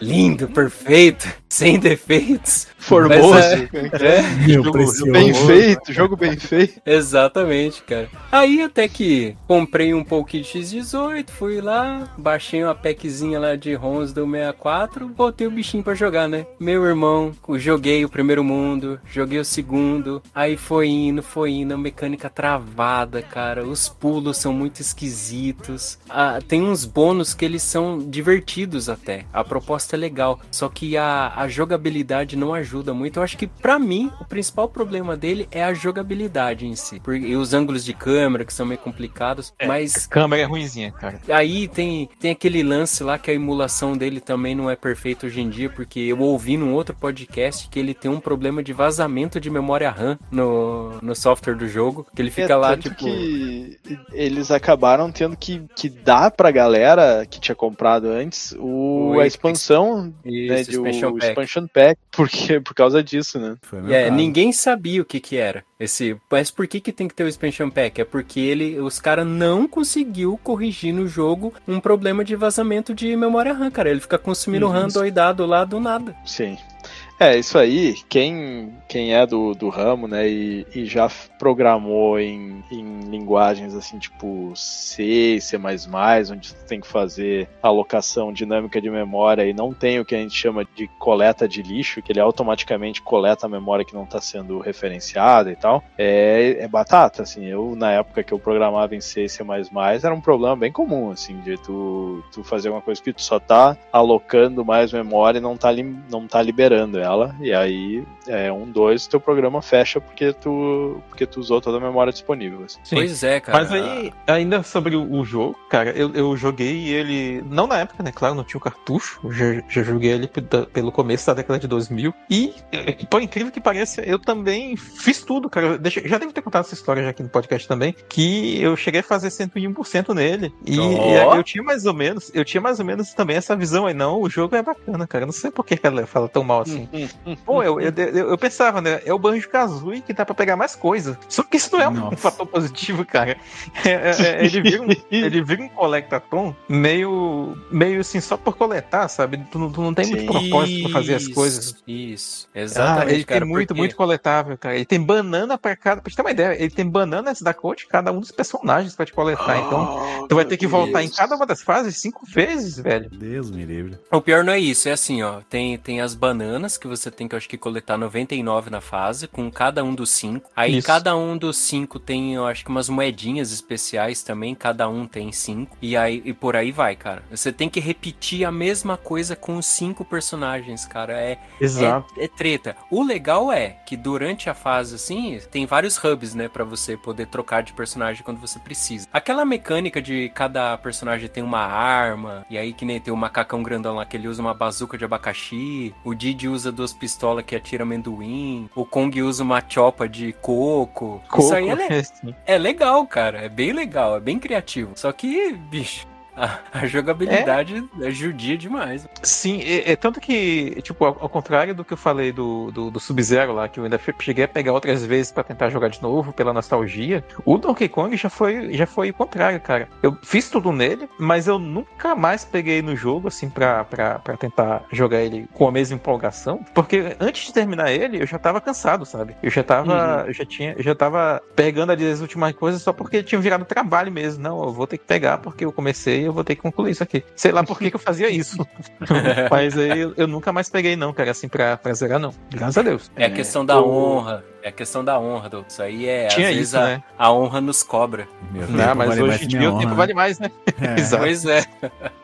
lindo, perfeito, sem defeitos. Formoso. Mas, é, é, Meu, Jogo precioso. Bem feito, jogo bem feito. exatamente, cara. Aí até que comprei um pouquinho de X18, fui lá, baixei uma packzinha lá de ROMs do 64, botei o bichinho pra jogar, né? Meu irmão, joguei o primeiro mundo, joguei o segundo, aí foi indo, foi indo, a mecânica travada, cara. Os pulos são muito esquisitos. Ah, tem uns bônus que eles são divertidos até. A proposta é legal, só que a, a jogabilidade não ajuda muito. Eu acho que pra mim o principal problema dele é a jogabilidade em si, e os ângulos de câmera que são meio complicados, A mas câmera é ruimzinha, cara. Aí tem, tem aquele lance lá que a emulação dele também não é perfeita hoje em dia, porque eu ouvi num outro podcast que ele tem um problema de vazamento de memória RAM no, no software do jogo, que ele fica É, lá, tanto tipo... que eles acabaram tendo que, que dar pra galera que tinha comprado antes o, O a expansão, Isso, né, de, expansion o pack. expansion pack, [LAUGHS] porque, por causa disso, né? É, caso. ninguém sabia o que que era. Esse, mas por que que tem que ter o expansion pack? É porque ele, os caras não conseguiu corrigir no jogo um problema de vazamento de memória RAM, cara. Ele fica consumindo Uhum. RAM doidado lá do nada. Sim. É, isso aí, quem, quem é do, do ramo, né, e, e já programou em, em linguagens assim, tipo C, C++, onde você tem que fazer alocação dinâmica de memória e não tem o que a gente chama de coleta de lixo, que ele automaticamente coleta a memória que não está sendo referenciada e tal, é, é batata, assim, eu na época que eu programava em C e C++, era um problema bem comum, assim, de tu, tu fazer uma coisa que tu só tá alocando mais memória e não tá, lim- não tá liberando ela, e aí é um, dois, teu programa fecha porque tu, porque tu usou toda a memória disponível. assim. Sim. Pois é, cara. Mas aí, ainda sobre o, jogo, cara, eu, eu joguei ele, não na época, né? Claro, não tinha o cartucho, eu já, já joguei ele pelo começo da década de 2000. E, por incrível que pareça, eu também fiz tudo, cara. Deixa, já devo ter contado essa história já aqui no podcast também, que eu cheguei a fazer 101% nele. E, Ó. e eu tinha mais ou menos, eu tinha mais ou menos também essa visão aí, não, o jogo é bacana, cara. Eu Não sei por que a galera fala tão mal assim. Pô, eu, eu, eu, eu pensava, né? É o Banjo Kazooie que dá pra pegar mais coisa. Só que isso não é um Nossa. fator positivo, cara. É- é- é- ele, vira um, [LAUGHS] ele vira um meio, meio assim, só por coletar, sabe? Tu, não- tu não tem muito Sim. propósito pra fazer as coisas. Isso, Ah, exatamente, ele cara, tem muito, porque- muito coletável, cara. Ele tem banana pra cada. Pra te ter uma ideia, ele tem bananas da cor de cada um dos personagens pra te coletar. Então, tu vai ter que voltar em cada uma das fases cinco vezes, velho. Deus me livre. O pior não é isso, é assim, ó. Tem, tem as bananas que você tem que, eu acho que, coletar 99 na fase, com cada um dos cinco. Aí Isso. cada um dos cinco tem, eu acho que, umas moedinhas especiais também. Cada um tem cinco. E aí e por aí vai, cara. Você tem que repetir a mesma coisa com os cinco personagens, cara. É, Exato. é, é treta. O legal é que durante a fase, assim, tem vários hubs, né, Pra você poder trocar de personagem quando você precisa. Aquela mecânica de cada personagem tem uma arma, e aí que nem tem o macacão grandão lá que ele usa uma bazuca de abacaxi, o Didi usa duas pistolas que atira amendoim, o Kong usa uma chopa de coco. Isso aí é, le- [LAUGHS] é legal, cara. É bem legal, é bem criativo. Só que, bicho. [LAUGHS] A, a jogabilidade é judia demais. Sim, é, é tanto que, tipo, ao, ao contrário do que eu falei do, do, do Sub-Zero lá, que eu ainda cheguei a pegar outras vezes pra tentar jogar de novo, pela nostalgia, o Donkey Kong já foi, já foi o contrário, cara. Eu fiz tudo nele, mas eu nunca mais peguei no jogo, assim, pra, pra, pra tentar jogar ele com a mesma empolgação, porque antes de terminar ele, eu já tava cansado, sabe? Eu já tava, eu já tinha, eu já tava pegando ali as últimas coisas só porque tinha virado trabalho mesmo. Não, eu vou ter que pegar porque eu comecei eu vou ter que concluir isso aqui. Sei lá por que, que eu fazia isso. [LAUGHS] Mas aí eu, eu nunca mais peguei, não, cara, assim, pra, pra zerar, não. Graças a Deus. É a questão da honra. É a questão da honra, Doutor. Isso aí é. Tinha às vezes isso, a, né? a honra nos cobra. Meu Não, mas vale hoje que em dia o honra, tempo né? vale mais, né? É. [LAUGHS] Exato. Pois é.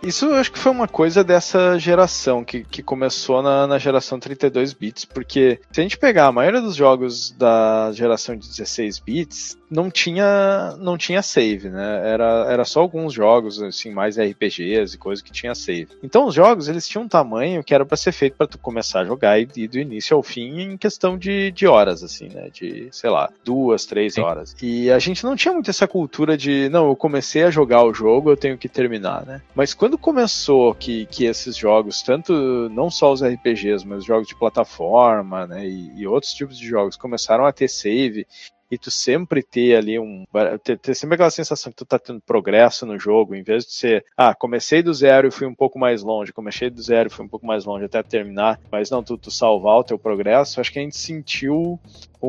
Isso eu acho que foi uma coisa dessa geração, que, que começou na, na geração 32 bits, porque se a gente pegar a maioria dos jogos da geração de 16 bits, não tinha, não tinha save, né? Era, era só alguns jogos, assim, mais RPGs e coisas que tinha save. Então os jogos, eles tinham um tamanho que era para ser feito para tu começar a jogar e ir do início ao fim em questão de, de horas, assim, né? De, sei lá, duas, três Sim. horas. E a gente não tinha muito essa cultura de, não, eu comecei a jogar o jogo, eu tenho que terminar, né? Mas quando começou que, que esses jogos, tanto não só os RPGs, mas os jogos de plataforma, né, e, e outros tipos de jogos começaram a ter save e tu sempre ter ali um. Ter, ter sempre aquela sensação que tu tá tendo progresso no jogo, em vez de ser, ah, comecei do zero e fui um pouco mais longe, comecei do zero e fui um pouco mais longe até terminar, mas não, tu, tu salvar o teu progresso, acho que a gente sentiu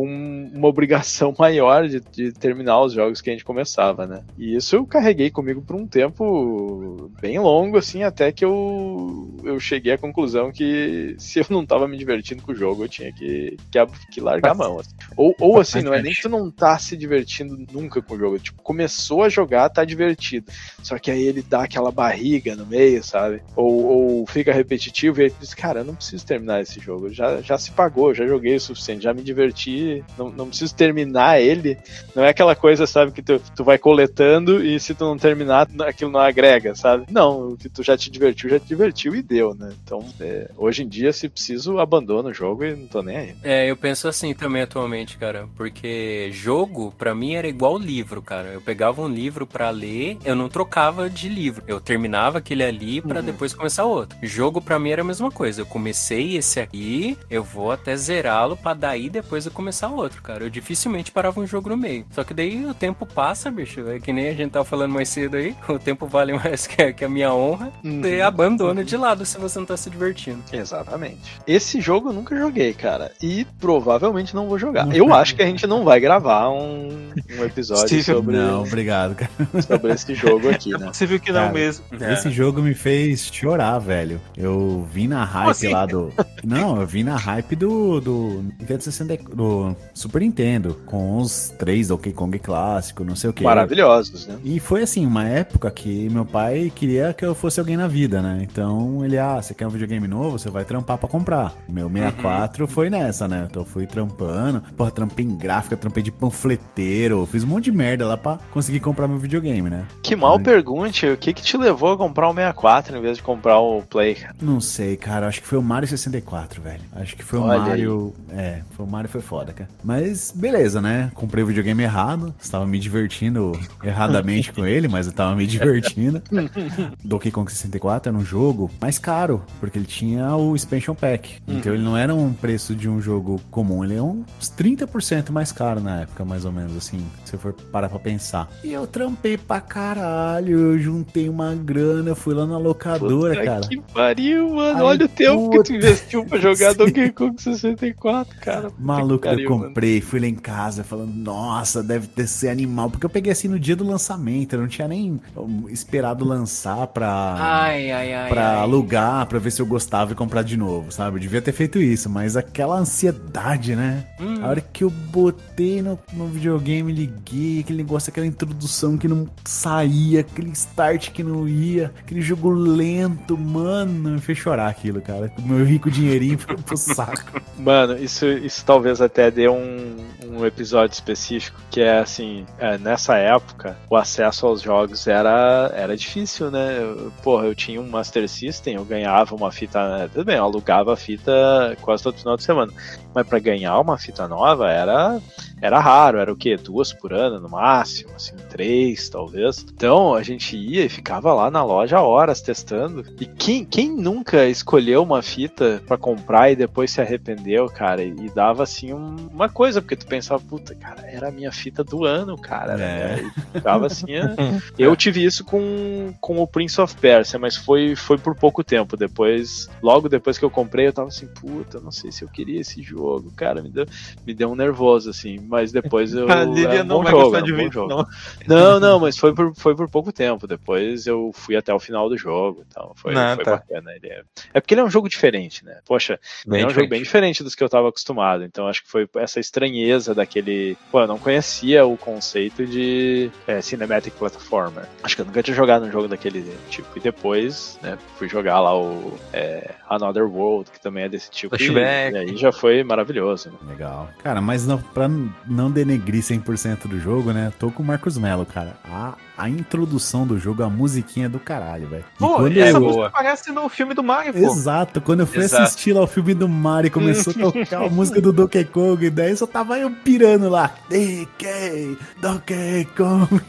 um- uma obrigação [LAUGHS] maior de, de terminar os jogos que a gente começava, né? E isso eu carreguei comigo por um tempo bem longo, assim, até que eu, eu cheguei à conclusão que [LAUGHS] se eu não tava me divertindo com o jogo, eu tinha que, que, que largar a mão. assim. Ou, ou assim, não é nem que tu não tá se divertindo nunca com o jogo, tipo, começou a jogar, tá divertido. Só que aí ele dá aquela barriga no meio, sabe? Ou, ou fica repetitivo e aí tu diz, cara, eu não preciso terminar esse jogo, já, já se pagou, já joguei o suficiente, já me diverti, não, não preciso terminar ele. Não é aquela coisa, sabe, que tu, tu vai coletando e se tu não terminar, aquilo não agrega, sabe? Não, o que tu já te divertiu, já te divertiu e deu, né? Então, é, hoje em dia, se preciso, abandono o jogo e não tô nem aí. É, eu penso assim também atualmente, cara. Porque jogo, pra mim, era igual livro, cara. Eu pegava um livro pra ler, eu não trocava de livro. Eu terminava aquele ali pra Uhum. depois começar outro. Jogo, pra mim, era a mesma coisa. Eu comecei esse aqui, eu vou até zerá-lo pra daí depois eu começar outro, cara. Eu dificilmente parava um jogo no meio. Só que daí o tempo passa, bicho. É que nem a gente tava falando mais cedo aí. [LAUGHS] O tempo vale mais que a, que a minha honra. Você abandona de lado se você não tá se divertindo. Exatamente. Esse jogo eu nunca joguei, cara. E provavelmente não vou jogar. Eu [LAUGHS] acho que a gente não vai gravar um, um episódio Steve, sobre, Não, obrigado, cara. sobre esse jogo aqui, É né? possível que não Cara, mesmo. Esse jogo me fez chorar, velho. Eu vi na hype assim? lá do. Não, eu vi na hype do. do Nintendo 60, do Super Nintendo. Com os três Donkey Kong clássico, não sei o que. Maravilhosos, né? E foi assim, uma época que meu pai queria que eu fosse alguém na vida, né? Então ele, ah, você quer um videogame novo? Você vai trampar pra comprar. Meu 64 foi nessa, né? Então eu fui trampando. Porra, trampei em gráfica, trampei de panfleteiro. Fiz um monte de merda lá pra conseguir comprar meu videogame, né? Que mal pergunte, o que que te levou a comprar o 64 em vez de comprar o Play, cara? Não sei, cara. Acho que foi o Mario 64, velho. Acho que foi o Olha Mario. É, foi o Mario foi foda. Foda, cara. Mas beleza, né? Comprei o videogame errado, estava me divertindo erradamente [LAUGHS] com ele, mas eu tava me divertindo. Donkey Kong 64 era um jogo mais caro, porque ele tinha o expansion pack. Então ele não era um preço de um jogo comum, ele é uns 30% mais caro na época, mais ou menos assim, se você for parar pra pensar. E eu trampei pra caralho, eu juntei uma grana, fui lá na locadora, Puta cara. Que pariu, mano. Ai, Olha o tempo que puta. tu investiu pra jogar [LAUGHS] Donkey Kong 64, cara. Puta Maluco, eu pariu, mano. comprei, fui lá em casa falando, nossa, deve ter ser animal. Porque eu peguei assim no dia do lançamento, eu não tinha nem esperado lançar pra, Ai, ai, ai. pra ai. alugar, pra ver se eu gostava e comprar de novo, sabe? Eu devia ter feito isso, mas aquela ansiedade, né? Hum. A hora que eu botei no, no videogame, liguei, aquele negócio, aquela introdução que não saía, aquele start que não ia, aquele jogo lento, mano, me fez chorar aquilo, cara. O meu rico dinheirinho foi pro saco. [LAUGHS] Mano, isso, isso talvez até dê um, um episódio específico, que é assim, é, nessa época, o acesso aos jogos era, era difícil, né? Porra, eu tinha um Master System, eu ganhava uma fita. né, Tudo bem, eu alugava a fita quase todo final de semana. Mas pra ganhar uma fita nova era, era raro, era o quê? Duas por ano no máximo, assim, três talvez. Então a gente ia e ficava lá na loja horas testando. E quem, quem nunca escolheu uma fita pra comprar e depois se arrependeu, cara? E dava assim um- uma coisa, porque tu pensava, puta, cara, era a minha fita do ano, cara. É. né? Ficava [LAUGHS] assim. é. Eu tive isso com, com o Prince of Persia, mas foi, foi por pouco tempo. Depois, logo depois que eu comprei, eu tava assim, puta, não sei se eu queria esse jogo. Cara, me deu, me deu um nervoso, assim. Mas depois eu. [LAUGHS] A um não bom vai jogo, gostar era um de isso, jogo. não. Não, não, mas foi por, foi por pouco tempo. Depois eu fui até o final do jogo. Então foi, Não, foi tá. bacana. Ele é... é porque ele é um jogo diferente, né? Poxa, Bem é um jogo diferente. bem diferente dos que eu tava acostumado. Então acho que foi essa estranheza daquele. Pô, eu não conhecia o conceito de é, Cinematic Platformer. Acho que eu nunca tinha jogado um jogo daquele tipo. E depois, né, fui jogar lá o é, Another World, que também é desse tipo. E, Flashback. e aí já foi maravilhoso. Né? Legal. Cara, mas não, pra não denegrir 100% do jogo, né? Tô com o Marcos Mello, cara. A, a introdução do jogo, a musiquinha é do caralho, velho. Pô, essa eu- música aparece no filme do Mario, pô. Exato, quando eu fui Exato. assistir lá o filme do Mario e começou a tocar a música do Donkey Kong, daí só tava eu pirando lá. DK, Donkey Kong.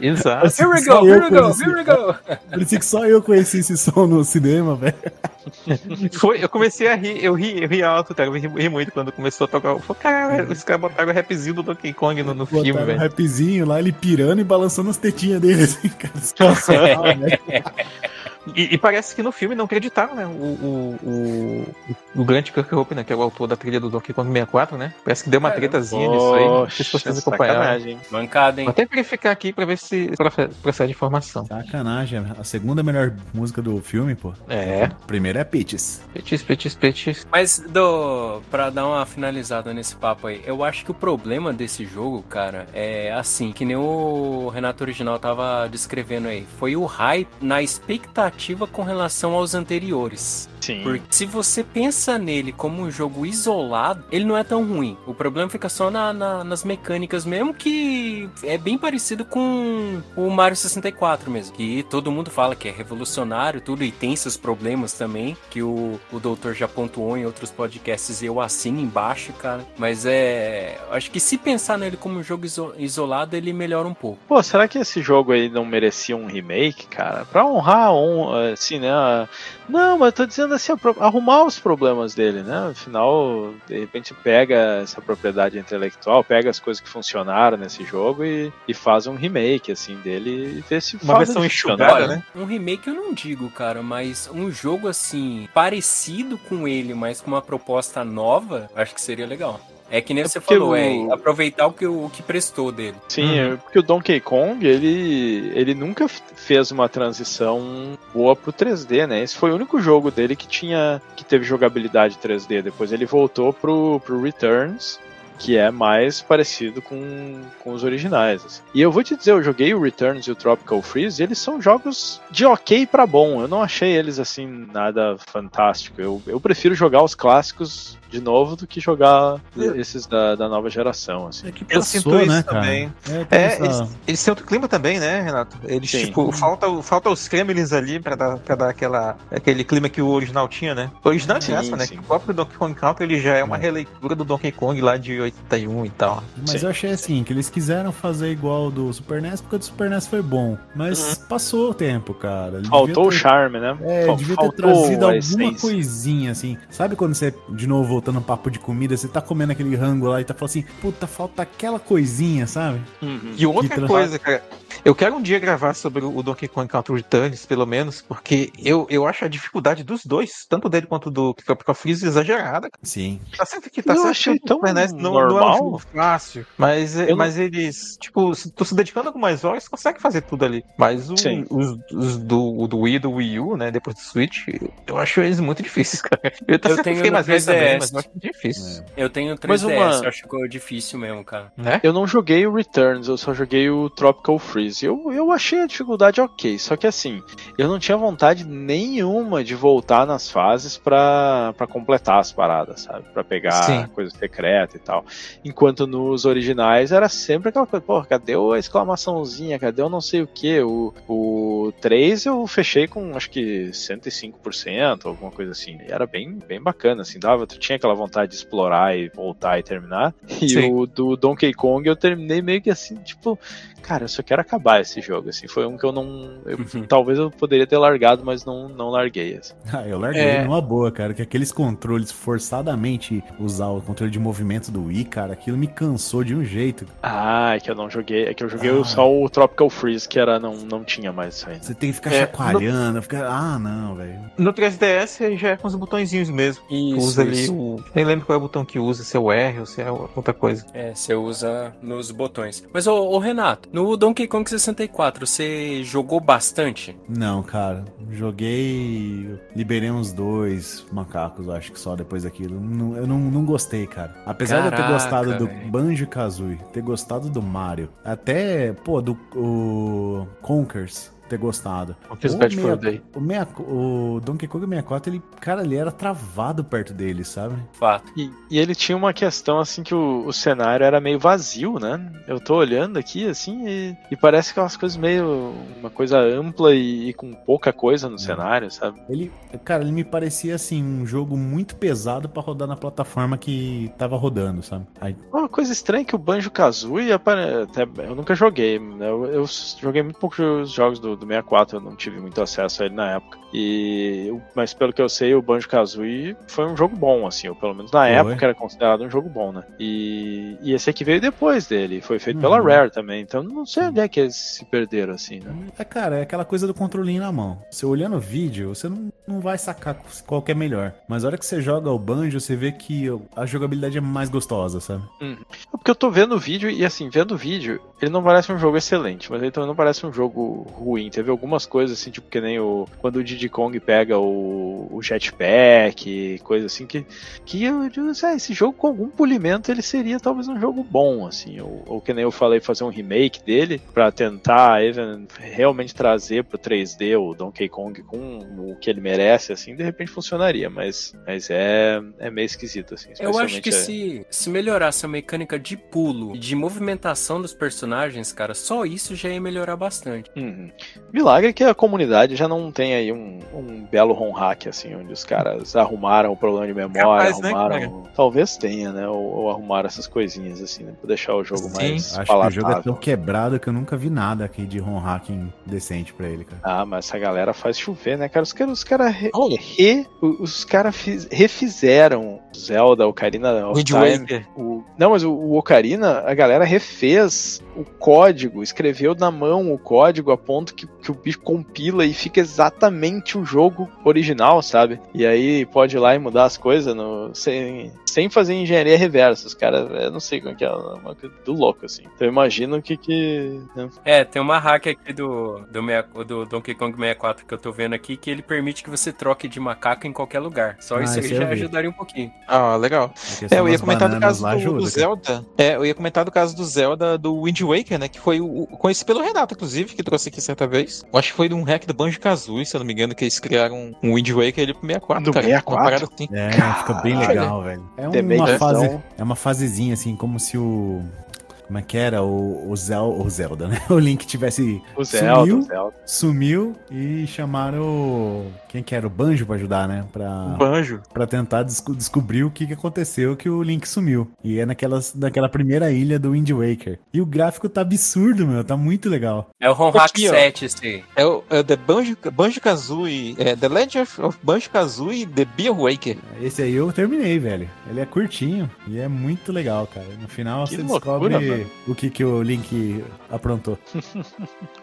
Exato. Here we go, here we go, here we go. Parecia que só eu conheci esse som no cinema, velho. [LAUGHS] Foi, eu comecei a rir, eu ri, eu ri alto, cara. Eu ri, ri muito quando começou a tocar. Eu falei, cara, os caras botaram o rapzinho do Donkey Kong no, no filme, um velho. rapzinho lá, ele pirando e balançando as tetinhas dele, assim, cara. [LAUGHS] Sensacional, [LAUGHS] velho. E, e parece que no filme não acreditaram, né? O, o, o, o Grant Kirkhope, né? Que é o autor da trilha do Donkey Kong 64, né? Parece que deu uma Caramba. tretazinha nisso aí. Não sei se vocês acompanharam. sacanagem, hein? Mancada, hein? Vou até verificar aqui pra ver se procede informação. Sacanagem, a segunda melhor música do filme, pô. É. A primeira é Peaches. Petis, petis, petis. Mas, do, pra dar uma finalizada nesse papo aí, eu acho que o problema desse jogo, cara, é assim, que nem o Renato Original tava descrevendo aí. Foi o hype na expectativa com relação aos anteriores. Sim. Porque se você pensa nele como um jogo isolado, ele não é tão ruim. O problema fica só na- na- nas mecânicas mesmo, que é bem parecido com o Mario 64 mesmo. Que todo mundo fala que é revolucionário, tudo, e tem seus problemas também, que o, o doutor já pontuou em outros podcasts e eu assino embaixo, cara. Mas é. Acho que se pensar nele como um jogo iso- isolado, ele melhora um pouco. Pô, será que esse jogo aí não merecia um remake, cara? Pra honrar, um, assim, né? a- Não, mas eu tô dizendo assim, arrumar os problemas dele, né? Afinal, de repente pega essa propriedade intelectual, pega as coisas que funcionaram nesse jogo e, e faz um remake, assim, dele e vê se Uma versão enxugada, né? né? Um remake eu não digo, cara, mas um jogo assim, parecido com ele, mas com uma proposta nova, acho que seria legal. É que nem É você falou, o- é aproveitar o que, o que prestou dele. Sim, Uhum. é porque o Donkey Kong, ele, ele nunca fez uma transição boa pro 3D, né? Esse foi o único jogo dele que tinha que teve jogabilidade 3D. Depois ele voltou pro, pro Returns, que é mais parecido com, com os originais. assim. E eu vou te dizer, eu joguei o Returns e o Tropical Freeze, e eles são jogos de ok pra bom. Eu não achei eles assim nada fantástico. Eu, eu prefiro jogar os clássicos de novo do que jogar esses da, da nova geração, assim. É que Eu passou, sinto isso né, cara? também. É, tem É, essa- eles, eles têm outro clima também, né, Renato? Eles, Sim. tipo, falta, falta os Kremlins ali pra dar, pra dar aquela, aquele clima que o original tinha, né? O original é Sim, graça, né? sim. Que o próprio Donkey Kong Country ele já é uma É. releitura do Donkey Kong lá de 81 e tal. Mas Sim. eu achei assim, que eles quiseram fazer igual do Super NES, porque o do Super NES foi bom. Mas passou o tempo, cara. Ele Faltou devia o ter- charme, né? É, Fal- devia ter faltou trazido alguma essência. coisinha, assim. Sabe quando você, de novo, voltando no papo de comida, você tá comendo aquele rango lá e tá falando assim, puta, falta aquela coisinha, sabe? Uhum. E outra tra- coisa, cara, eu quero um dia gravar sobre o Donkey Kong Country Returns, pelo menos, porque eu, eu acho a dificuldade dos dois, tanto dele quanto do Tropical Freeze, exagerada. cara. Sim. Tá certo que tá Eu certo achei tão NES não, não é um normal. fácil, mas, Eu não- mas eles, tipo, se tu se dedicando algumas horas, consegue fazer tudo ali. Mas o- os, os do, o do Wii e do Wii U, né, depois do Switch, eu acho eles muito difíceis, [LAUGHS] cara. Eu, Eu tenho mais também, 3DS. Mas eu acho difícil. É. Eu tenho 3DS, Mas uma- eu acho que ficou difícil mesmo, cara. Né? Eu não joguei o Returns, eu só joguei o Tropical Freeze. Eu, eu achei a dificuldade ok, só que assim, eu não tinha vontade nenhuma de voltar nas fases pra, pra completar as paradas, sabe? Pra pegar Sim. coisa secreta e tal. Enquanto nos originais era sempre aquela coisa, pô, cadê a exclamaçãozinha? Cadê o não sei o que? O, o 3 eu fechei com acho que 105%, alguma coisa assim. E era bem, bem bacana, assim, dava, tu tinha aquela vontade de explorar e voltar e terminar. [LAUGHS] E Sim. o do Donkey Kong eu terminei meio que assim, tipo, cara, eu só quero acabar esse jogo, assim. Foi um que eu não. eu- Uhum. talvez eu poderia ter largado, mas não, não larguei. Assim. [LAUGHS] Ah, eu larguei É. numa boa, cara. Que aqueles controles forçadamente usar o controle de movimento do Wii, cara, aquilo me cansou de um jeito. Ah, é que eu não joguei. É que eu joguei Ah. só o Tropical Freeze, que era, não, não tinha mais isso aí. né? Você tem que ficar É, chacoalhando, ficar. Ah, não, velho. No 3DS já é com os botõezinhos mesmo. Isso, usa ali isso. o. Nem lembro qual é o botão que usa, se é o R ou se é outra coisa. É, você usa nos botões. Mas, ô, ô, Renato, no Donkey Kong 64, você jogou bastante? Não, cara. Joguei. Liberei uns dois macacos, acho que só depois daquilo. Eu não, não gostei, cara. Apesar de eu ter Caraca, gostado do. Banjo Kazooie, ter gostado do Mario, até, pô, do o Conkers ter gostado. O que O Bad meia- Fur Day. O, meia- o Donkey Kong 64, ele, cara, ele era travado perto dele, sabe? Fato. E, e ele tinha uma questão assim que o, o cenário era meio vazio, né? Eu tô olhando aqui assim e, e parece aquelas coisas meio. uma coisa ampla e, e com pouca coisa no cenário, sabe? Ele, cara, ele me parecia assim um jogo muito pesado pra rodar na plataforma que tava rodando, sabe? Aí, Uma coisa estranha é que o Banjo Kazooie apare- até eu nunca joguei, né? eu, eu joguei muito poucos jogos do, do 64, eu não tive muito acesso a ele na época. E mas pelo que eu sei, o Banjo Kazooie foi um jogo bom, assim, ou pelo menos na época era considerado um jogo bom, né? E, e esse aqui veio depois dele, foi feito pela Uhum. Rare também, então não sei onde é que eles se perderam assim, né? é, cara, é aquela coisa do controlinho na mão. Você olhando o vídeo, você não, não vai sacar qual que é melhor. Mas a hora que você joga o banjo, você vê que a jogabilidade é mais gostosa, sabe? Porque eu tô vendo o vídeo e assim, vendo o vídeo, ele não parece um jogo excelente, mas ele também não parece um jogo ruim. Teve algumas coisas assim, tipo que nem o quando o Diddy Kong pega o, o jetpack, coisa assim que que eu digo, assim, ah, esse jogo com algum polimento ele seria talvez um jogo bom, assim, ou, ou que nem eu falei fazer um remake dele pra tentar realmente trazer pro 3D o Donkey Kong com o que ele merece, assim, de repente funcionaria, mas mas é é meio esquisito assim. Eu acho que é- se, se melhorasse a mecânica de pulo e de movimentação dos personagens, cara, só isso já ia melhorar bastante. Uhum. Milagre que a comunidade já não tem aí um, um belo ROM hack, assim, onde os caras arrumaram o problema de memória, Capaz, né, arrumaram. Talvez tenha, né? Ou, ou arrumaram essas coisinhas, assim, né? Pra deixar o jogo Sim. mais Acho que o jogo é tão palatável. quebrado que eu nunca vi nada aqui de ROM hacking decente pra ele, cara. Ah, mas essa galera faz chover, né, cara? Os caras os cara re, Olha. re- os cara fiz- refizeram Zelda, Ocarina of Wind Time. Waker. O, não, mas o, o Ocarina, a galera refez o código, escreveu na mão o código a ponto que, que o bicho compila e fica exatamente o jogo original, sabe? E aí pode ir lá e mudar as coisas no- sem, sem fazer engenharia reversa. Os caras, eu não sei como é que é, uma coisa do louco, assim. Então eu imagino que. que né? É, tem uma hack aqui do, do, meia- do Donkey Kong 64 que eu tô vendo aqui que ele permite que você troque de macaco em qualquer lugar. Só Ah, isso aí já vi. ajudaria um pouquinho. Ah, legal. Questão É, eu ia comentar do caso lá do, ajuda, do. Zelda. É, eu ia comentar do caso do Zelda do Wind Waker, né? Que foi o, conhecido pelo Renato, inclusive, que trouxe aqui certa vez. Eu acho que foi de um hack do Banjo Kazooie, se eu não me engano, que eles criaram um Wind Waker ali pro 64, No cara. 64? Uma parada assim. É, fica bem legal, velho. É uma fase, é uma fasezinha assim, como se o como é que era o, o, Zel, o Zelda, né? [LAUGHS] O Link tivesse O Zelda, sumiu, o Zelda. sumiu e chamaram quem que era o Banjo pra ajudar, né? Pra Banjo. Pra tentar desco- descobrir o que, que aconteceu que o Link sumiu. E é naquelas, naquela primeira ilha do Wind Waker. E o gráfico tá absurdo, meu. Tá muito legal. É o Aqui, ó. 7 esse. É o é The Banjo, Banjo Kazooie. É The Legend of- of Banjo Kazooie The Beer Waker. Esse aí eu terminei, velho. Ele é curtinho e é muito legal, cara. No final Que você loucura, descobre mano. o que, que o Link aprontou. [LAUGHS]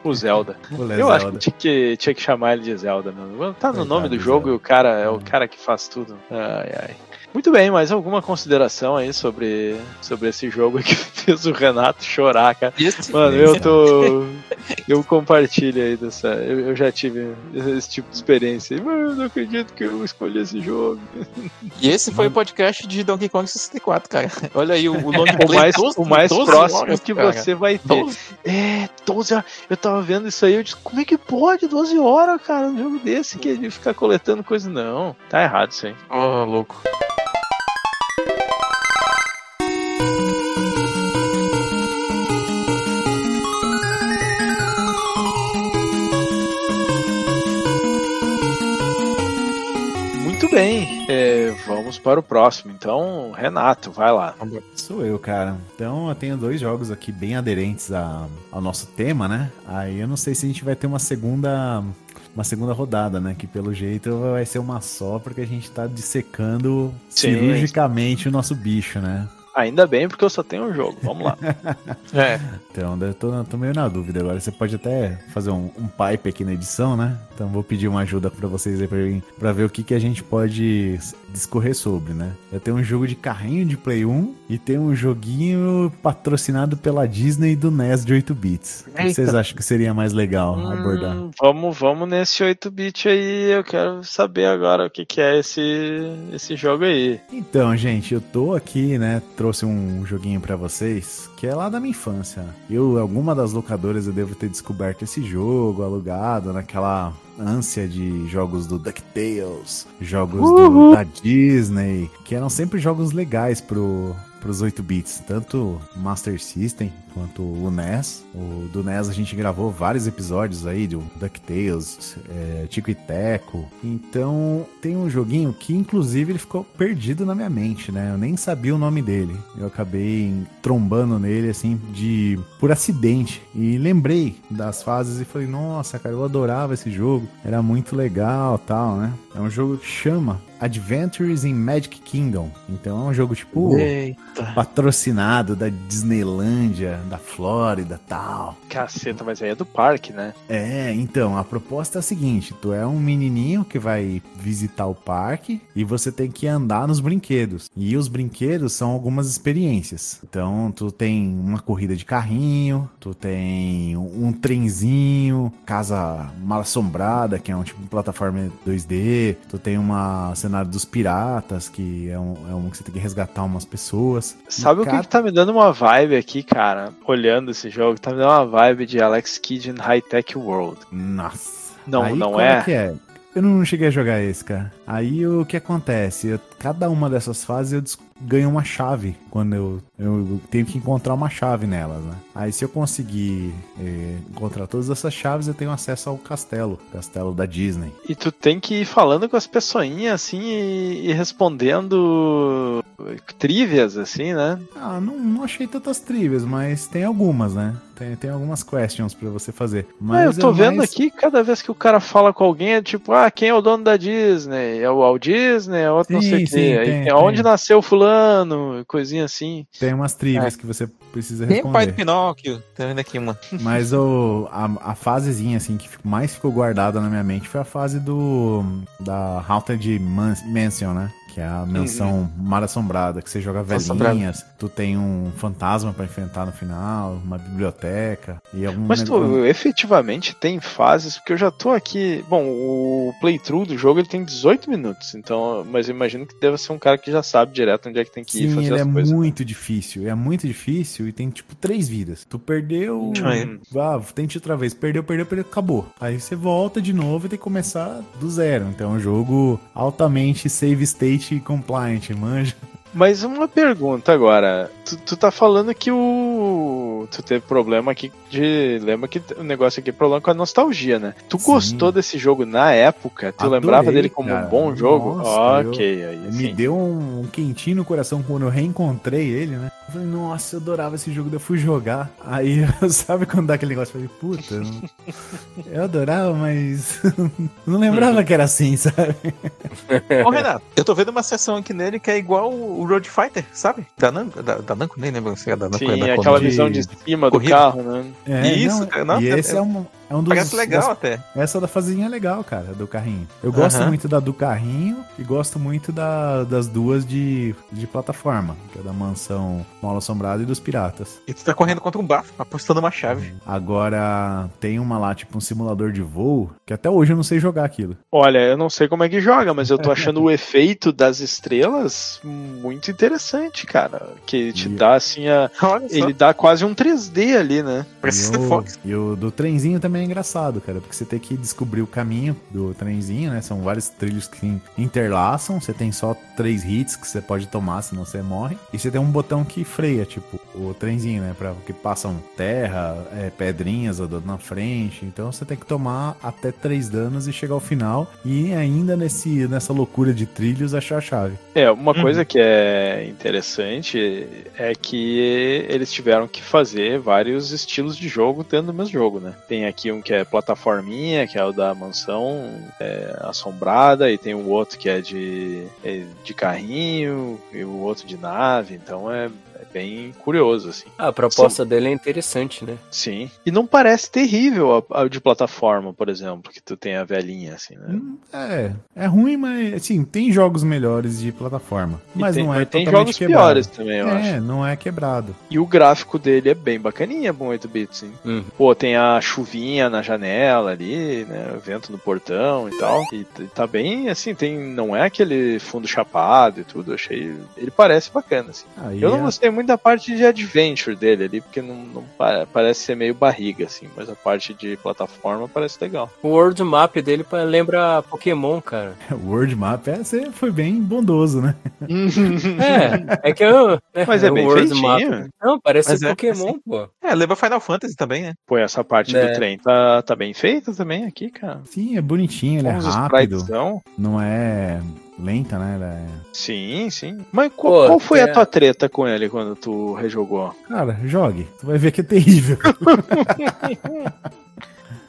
O Zelda. O Le Eu acho que Zelda. tinha, que tinha que chamar ele de Zelda, mano. Tá no Coitado nome do jogo e o cara é o cara que faz tudo. Ai, ai. Muito bem, mas alguma consideração aí sobre, sobre esse jogo que [LAUGHS] fez o Renato chorar, cara? Esse, Mano, eu tô. Eu compartilho aí dessa. Eu, eu já tive esse tipo de experiência. aí. Mano, eu não acredito que eu escolhi esse jogo. e esse foi o podcast de Donkey Kong 64, cara. Olha aí o, o long O play, mais, 12 o mais 12 próximo horas, que cara. você vai ter. 12 É, 12 horas. Eu tava vendo isso aí, eu disse, como é que pode 12 horas, cara, um jogo desse que ele ficar coletando coisa? Não, tá errado isso aí. Ó, louco. Bem, é, vamos para o próximo. Então, Renato, vai lá. Sou eu, cara. Então eu tenho dois jogos aqui bem aderentes a- ao nosso tema, né? Aí eu não sei se a gente vai ter uma segunda. Uma segunda rodada, né? Que pelo jeito vai ser uma só, porque a gente tá dissecando Sim. cirurgicamente o nosso bicho, né? Ainda bem, porque eu só tenho um jogo. Vamos lá. [LAUGHS] É. Então, eu tô, tô meio na dúvida agora. Você pode até fazer um, um pipe aqui na edição, né? Então, vou pedir uma ajuda pra vocês aí pra, mim- pra ver o que, que a gente pode discorrer sobre, né? Eu tenho um jogo de carrinho de Play 1 e tem um joguinho patrocinado pela Disney do NES de 8 bits. O que Eita. vocês acham que seria mais legal abordar? Hum, vamos, vamos nesse 8-bit aí. Eu quero saber agora o que, que é esse, esse jogo aí. Então, gente, eu tô aqui, né? Trouxe um joguinho pra vocês que é lá da minha infância. Eu, alguma das locadoras, eu devo ter descoberto esse jogo, alugado, naquela ânsia de jogos do DuckTales, jogos do- da Disney, que eram sempre jogos legais pro, pros 8 bits, tanto Master System quanto o NES. O do NES a gente gravou vários episódios aí do DuckTales, é, Tico e Teco. Então tem um joguinho que inclusive ele ficou perdido na minha mente, né? Eu nem sabia o nome dele. Eu acabei trombando nele assim de por acidente e lembrei das fases e falei: "Nossa, cara, eu adorava esse jogo. Era muito legal, tal, né?" É um jogo que chama Adventures in Magic Kingdom. Então é um jogo tipo Eita. patrocinado da Disneylândia, da Flórida, tal. Caceta, mas aí é do parque, né? É, então, a proposta é a seguinte: tu é um menininho que vai visitar o parque e você tem que andar nos brinquedos. E os brinquedos são algumas experiências. Então, tu tem uma corrida de carrinho, tu tem um trenzinho, casa mal assombrada, que é um tipo de plataforma 2D, tu tem uma cenário dos piratas, que é um, é um que você tem que resgatar umas pessoas. Sabe o que, Cada- que tá me dando uma vibe aqui, cara? Olhando esse jogo, tá me dando uma vibe de Alex Kidd in High Tech World. Nossa. Não, Aí, não qual é? que é? Eu não cheguei a jogar esse, cara. Aí o que acontece? Eu- cada uma dessas fases eu ganho uma chave quando eu, eu tenho que encontrar uma chave nelas, né? Aí se eu conseguir eh, encontrar todas essas chaves, eu tenho acesso ao castelo, castelo da Disney. E tu tem que ir falando com as pessoinhas assim e, e respondendo trivias, assim, né? Ah, não, não achei tantas trivias, mas tem algumas, né? Tem, tem algumas questions pra você fazer. Mas Ah, eu tô é vendo mais- aqui, cada vez que o cara fala com alguém, é tipo, ah, quem é o dono da Disney? É o Walt Disney? É outro não Sim, sei o quê. Tem, tem Onde nasceu fulano? Coisinha assim. Tem umas trivias que você precisa Tem o pai do responder. Pinóquio. Tá vendo aqui uma? Mas o, a, a fasezinha assim que mais ficou guardada na minha mente foi a fase do da Haunted Man- Mansion, né? Que é a menção Mar Assombrada, que você joga velhinhas, tu tem um fantasma pra enfrentar no final, uma biblioteca e algum Mas negócio- tu efetivamente tem fases, porque eu já tô aqui. Bom, o playthrough do jogo ele tem 18 minutos, então. Mas eu imagino que deve ser um cara que já sabe direto onde é que tem que ir Sim, fazer ele as é coisas. muito difícil. É muito difícil e tem, tipo, três vidas. Tu perdeu. Aí. Ah, tente outra vez. Perdeu, perdeu, perdeu, acabou. Aí você volta de novo e tem que começar do zero. Então é um jogo altamente save state compliant, manja. Mas uma pergunta agora. Tu, tu tá falando que o. Tu teve problema aqui de. Lembra que o negócio aqui é problema com a nostalgia, né? Tu Sim. gostou desse jogo na época? Tu Adorei, lembrava dele como cara. um bom jogo? Nossa, ok, aí Me sim. deu um, quentinho no coração quando eu reencontrei ele, né? Eu falei, nossa, eu adorava esse jogo, daí eu fui jogar. Aí, [LAUGHS] sabe quando dá aquele negócio? Eu falei, puta, eu [LAUGHS] eu adorava, mas [LAUGHS] não lembrava que era assim, sabe? Ô, Renato, eu tô vendo uma sessão aqui nele que é igual o Road Fighter, sabe? Da Namco, da, da Namco nem lembro se é da Namco. Sim, é da aquela visão de cima do carro, né? É, Isso, cara, não, e é- esse é, um, é um dos. Parece legal das- até. essa da fazinha é legal, cara, do carrinho. Eu gosto muito da do carrinho e gosto muito da, das duas de, de plataforma, que é da mansão Mola Assombrada e dos Piratas. E tu tá correndo contra um bafo, apostando uma chave. Agora, tem uma lá, tipo um simulador de voo, que até hoje eu não sei jogar aquilo. Olha, eu não sei como é que joga, mas eu tô [LAUGHS] achando o efeito das estrelas muito interessante, cara. Que ele te E- dá assim a. Olha só. Ele dá quase um 3D ali, né? Precisa e o, Fox. e o do trenzinho também é engraçado, cara, porque você tem que descobrir o caminho do trenzinho, né? São vários trilhos que interlaçam, você tem só três hits que você pode tomar, senão você morre. E você tem um botão que freia, tipo, o trenzinho, né? Pra que passam terra, é, pedrinhas andando na frente. Então você tem que tomar até três danos e chegar ao final. E ainda nesse, nessa loucura de trilhos achar a chave. É, uma Uhum. coisa que é interessante é que eles tiveram que fazer vários estilos de jogo dentro do mesmo jogo, né? Tem aqui um que é plataforminha, que é o da mansão é, assombrada, e tem o outro que é de, é de carrinho, e o outro de nave, então é bem curioso, assim. Ah, a proposta dele é interessante, né? Sim. E não parece terrível a, a de plataforma, por exemplo, que tu tem a velhinha, assim, né? Hum, É, é ruim, mas assim, tem jogos melhores de plataforma. Mas tem, não é tem totalmente jogos quebrado. piores também, eu acho. É, não é quebrado. E o gráfico dele é bem bacaninha, bom 8 bits, hein? Uhum. Pô, tem a chuvinha na janela ali, né? O vento no portão e tal. E tá bem, assim, tem. Não é aquele fundo chapado e tudo. Achei. Ele parece bacana, assim. Aí Eu não é- gostei muito da parte de adventure dele ali, porque não, não pa- parece ser meio barriga, assim. Mas a parte de plataforma parece legal. O world map dele lembra Pokémon, cara. O [LAUGHS] World Map é, você foi bem bondoso, né? [LAUGHS] É, é que eu. é, Mas é o bem world feitinho. Não, parece Mas é, Pokémon, assim. pô. É, lembra Final Fantasy também, né? Pô, essa parte É. do trem tá, tá bem feita também aqui, cara. Sim, é bonitinho, ele é rápido, não é lenta, né? Ela é- Sim, sim. Mas qual, Pô, qual foi é- a tua treta com ele quando tu rejogou? Cara, jogue, tu vai ver que é terrível. [LAUGHS]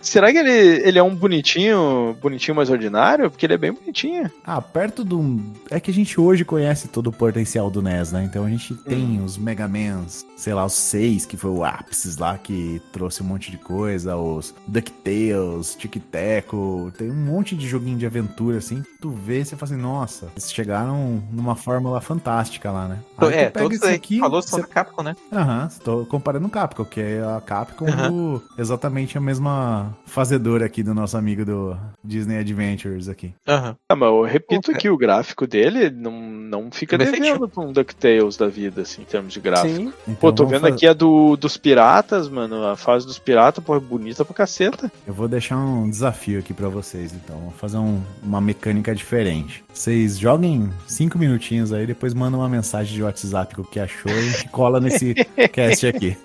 Será que ele, ele é um bonitinho, bonitinho mais ordinário? Porque ele é bem bonitinho. Ah, perto do. É que a gente hoje conhece todo o potencial do NES, né? Então a gente tem Hum. os Mega Mans, sei lá, os seis, que foi o ápice lá, que trouxe um monte de coisa, os DuckTales, Tic Teco, tem um monte de joguinho de aventura, assim, tu vê e você fala assim, nossa, eles chegaram numa fórmula fantástica lá, né? Aí tu é, pega esse aqui, Falou você só da Capcom, né? Aham, tô comparando o Capcom, que é a Capcom Aham. do- exatamente a mesma fazedora aqui do nosso amigo do Disney Adventures aqui. Aham. Ah, mas eu repito Pô, que o gráfico dele não, não fica Bem devendo pra um DuckTales da vida, assim, em termos de gráfico. Sim. Então, Pô, tô vendo fa- aqui a do, dos piratas, mano. A fase dos piratas, pô, é bonita pra caceta. Eu vou deixar um desafio aqui pra vocês, então. Vou fazer um- uma mecânica diferente. Vocês joguem cinco minutinhos aí, depois mandam uma mensagem de WhatsApp com o que achou e cola nesse [LAUGHS] cast aqui.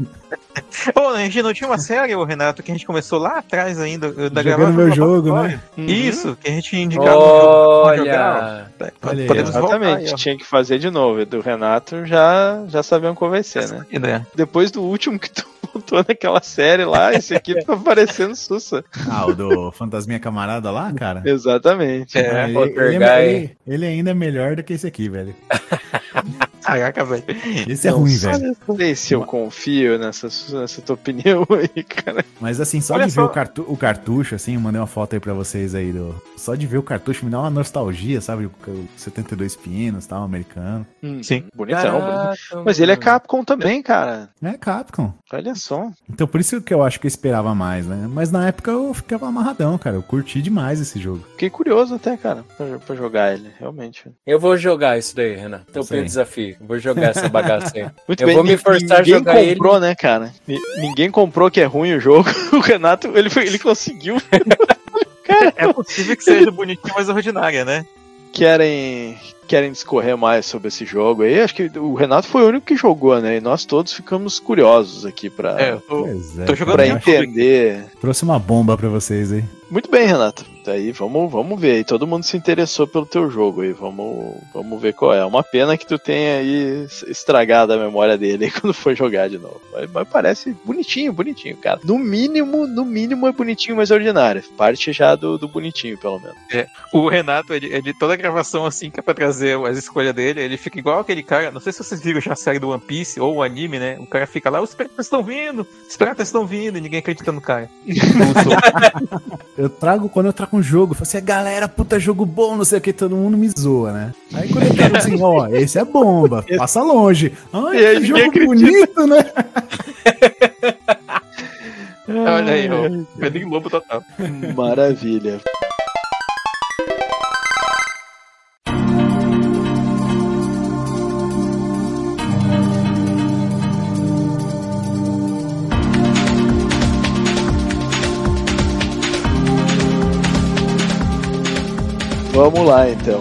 Pô, a gente não tinha uma série, ô Renato, que a gente começou lá atrás ainda. Da Jogando meu jogo, né? Isso, que a gente indicava um jogo pra jogar. Olha. Olha aí, Exatamente, aí, tinha que fazer de novo. Do Renato já, já sabemos qual vai ser, né? Ideia. Depois do último que tu [LAUGHS] botou naquela série lá, esse aqui tá parecendo sussa. Ah, o do Fantasminha Camarada lá, cara? Exatamente. É, ele, ele é- ele- ele ainda é melhor do que esse aqui, velho. [LAUGHS] Caraca, velho. Esse é ruim, velho. Não sei se eu confio nessa, nessa tua opinião [LAUGHS] aí, cara. Mas assim, só Olha de só. ver o, cartu- o cartucho, assim, eu mandei uma foto aí pra vocês aí. Do... Só de ver o cartucho me dá uma nostalgia, sabe? O o 72 pinos, tal, americano. Sim. Bonitão, bonitão. Caraca, Mas ele é. Capcom também, cara. É Capcom. Olha só. Então por isso que eu acho que eu esperava mais, né? Mas na época eu ficava amarradão, cara. Eu curti demais esse jogo. Fiquei curioso até, cara, pra, pra jogar ele, realmente. Eu vou jogar isso daí, Renan. Topei Isso aí. Vou jogar essa bagaça aí. [LAUGHS] Muito Eu vou me forçar a ninguém jogar ele. comprou, né, cara? Ni- Ninguém comprou que é ruim o jogo. [LAUGHS] O Renato, ele, foi- ele conseguiu. [LAUGHS] É possível que seja bonitinho, mas ordinária, né? Querem, querem discorrer mais sobre esse jogo aí. Acho que o Renato foi o único que jogou, né? E nós todos ficamos curiosos aqui pra, É, eu tô, é. pra cara. bem entender. Trouxe uma bomba pra vocês aí. Muito bem, Renato. Daí vamos, vamos ver. aí. Todo mundo se interessou pelo teu jogo aí. Vamos, vamos ver qual é. Uma pena que tu tenha aí estragado a memória dele aí [LAUGHS] quando for jogar de novo. Mas, mas parece bonitinho, bonitinho, cara. No mínimo, no mínimo é bonitinho, mas ordinário. Parte já do, do bonitinho, pelo menos. O Renato, ele, ele- toda gravação assim que é pra trazer as escolhas dele, ele fica igual aquele cara. Não sei se vocês viram já a série do One Piece ou o anime, né? O cara fica lá, os piratas estão vindo, os piratas estão vindo, e ninguém acredita no cara. [LAUGHS] Eu trago, quando eu trago um jogo, eu falo assim, galera, puta jogo bom, não sei o que, todo mundo me zoa, né? Aí quando eu trago assim, ó, esse é bomba, [LAUGHS] passa longe. Ai, aí que jogo acredita. bonito, né? [LAUGHS] Olha aí, ó. Pedrinho Lobo total. Maravilha. Vamos lá então.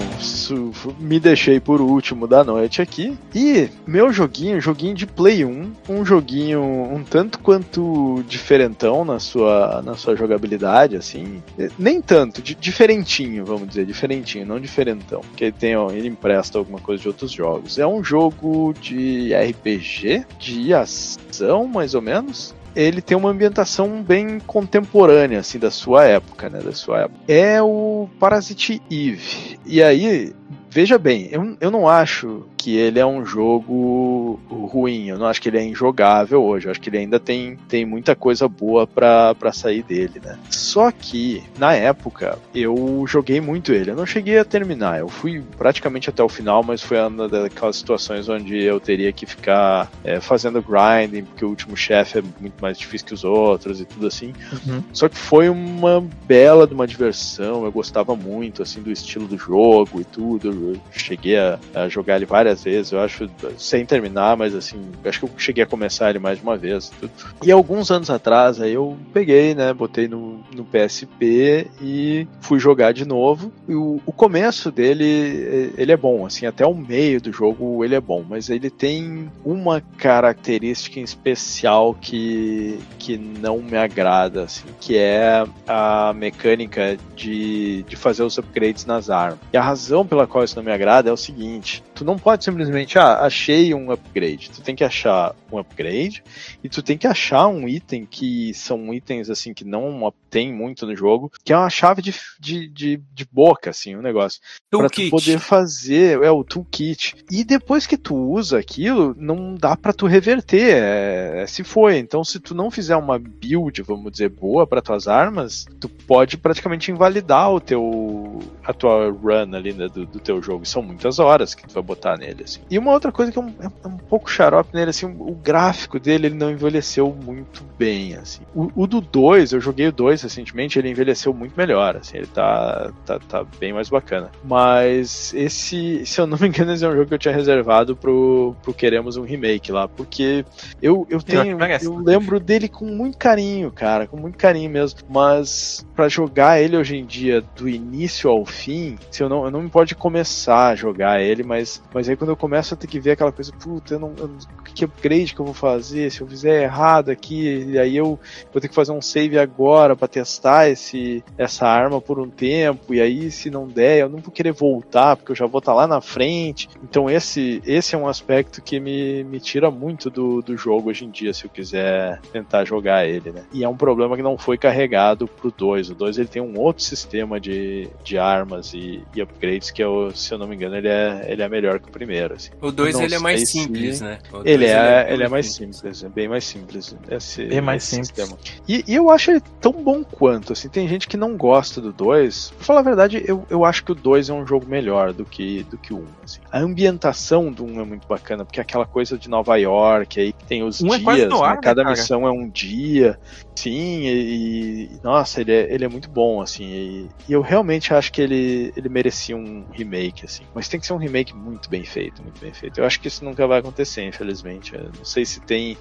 Me deixei por último da noite aqui. E meu joguinho, joguinho de Play 1, um joguinho um tanto quanto diferentão na sua, na sua jogabilidade, assim. Eh, Nem tanto, di- diferentinho, vamos dizer, diferentinho, não diferentão. Porque ele, tem, ó, ele empresta alguma coisa de outros jogos. É um jogo de RPG, de ação, mais ou menos ele tem uma ambientação bem contemporânea, assim, da sua época, né? Da sua época. É o Parasite Eve. E aí, veja bem, eu, eu não acho que ele é um jogo ruim, eu não acho que ele é injogável hoje, eu acho que ele ainda tem, tem muita coisa boa pra, pra sair dele, né? Só que, na época, eu joguei muito ele, eu não cheguei a terminar, eu fui praticamente até o final, mas foi uma daquelas situações onde eu teria que ficar é, fazendo grinding, porque o último chefe é muito mais difícil que os outros e tudo assim. Uhum. Só que foi uma bela de uma diversão, eu gostava muito assim do estilo do jogo e tudo. Eu cheguei a, a jogar ele várias vezes, eu acho, sem terminar, mas assim, acho que eu cheguei a começar ele mais de uma vez. Tudo. E alguns anos atrás aí eu peguei, né, botei no, no PSP e fui jogar de novo. E o, o começo dele, ele é bom, assim, até o meio do jogo ele é bom, mas ele tem uma característica em especial que, que não me agrada, assim, que é a mecânica de, de fazer os upgrades nas armas. E a razão pela qual isso não me agrada é o seguinte: tu não pode simplesmente, ah, achei um upgrade. Tu tem que achar um upgrade e tu tem que achar um item que são itens assim que não tem muito no jogo, que é uma chave de, de, de, de boca, assim, um negócio pra tu poder fazer é o toolkit. E depois que tu usa aquilo, não dá pra tu reverter, é, se foi. Então, se tu não fizer uma build, vamos dizer, boa pra tuas armas, tu pode praticamente invalidar o teu a tua run ali né, do, do teu jogo. E são muitas horas que tu vai botar nele, assim. E uma outra coisa que é um, é um pouco xarope nele, assim, o gráfico dele ele não envelheceu muito bem, assim. O, o do 2, eu joguei o 2 recentemente, ele envelheceu muito melhor, assim, ele tá, tá, tá bem mais bacana. Mas esse, [LAUGHS] se eu não me engano, esse é um jogo que eu tinha reservado pro, pro Queremos um Remake lá, porque eu, eu tenho. Eu lembro dele com muito carinho, cara, com muito carinho mesmo. Mas pra jogar ele hoje em dia, do início ao fim, se eu não, eu não me pode começar a jogar ele, mas, mas aí quando eu começo a ter que ver aquela coisa, puta, eu não, eu que upgrade que eu vou fazer? Se eu fizer errado aqui, e aí eu vou ter que fazer um save agora pra testar esse, essa arma por um tempo, e aí se não der, eu não vou querer voltar, porque eu já vou estar lá na frente. Então esse, esse é um aspecto que me, me tira muito do, do jogo hoje em dia, se eu quiser tentar jogar ele, né? E é um problema que não foi carregado pro 2. O 2 ele tem um outro sistema de, de armas e, e upgrades que, eu, se eu não me engano, ele é, ele é melhor que o primeiro. Assim. O 2 Não ele é mais sei se- simples, né? O dois, Ele é, ele é mais simples, é bem mais simples. Esse, Bem mais esse simples. sistema. E, e eu acho ele tão bom quanto, assim, tem gente que não gosta do 2. Pra falar a verdade, eu, eu acho que o 2 é um jogo melhor do que, do que o 1. assim. A ambientação do 1 é muito bacana, porque é aquela coisa de Nova York, aí tem os Um é dias, quase no né? ar, né, cada cara? missão é um dia. Sim, e, e- nossa, ele é, ele é muito bom, assim. E, e eu realmente acho que ele, ele merecia um remake, assim. Mas tem que ser um remake muito bem feito, muito bem feito. Eu acho que isso nunca vai acontecer, infelizmente. Eu não sei se tem.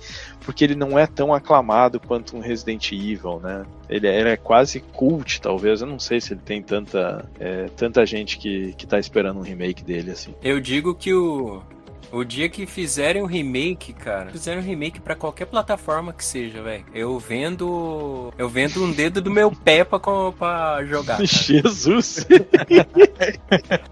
Porque ele não é tão aclamado quanto um Resident Evil, né? Ele, é- ele é quase cult, talvez. Eu não sei se ele tem tanta, é, tanta gente que, que tá esperando um remake dele, assim. Eu digo que o. O dia que fizerem um remake, cara, fizerem um remake pra qualquer plataforma que seja, velho. Eu vendo. Eu vendo um dedo do meu pé pra, pra jogar. cara. [LAUGHS] Jesus!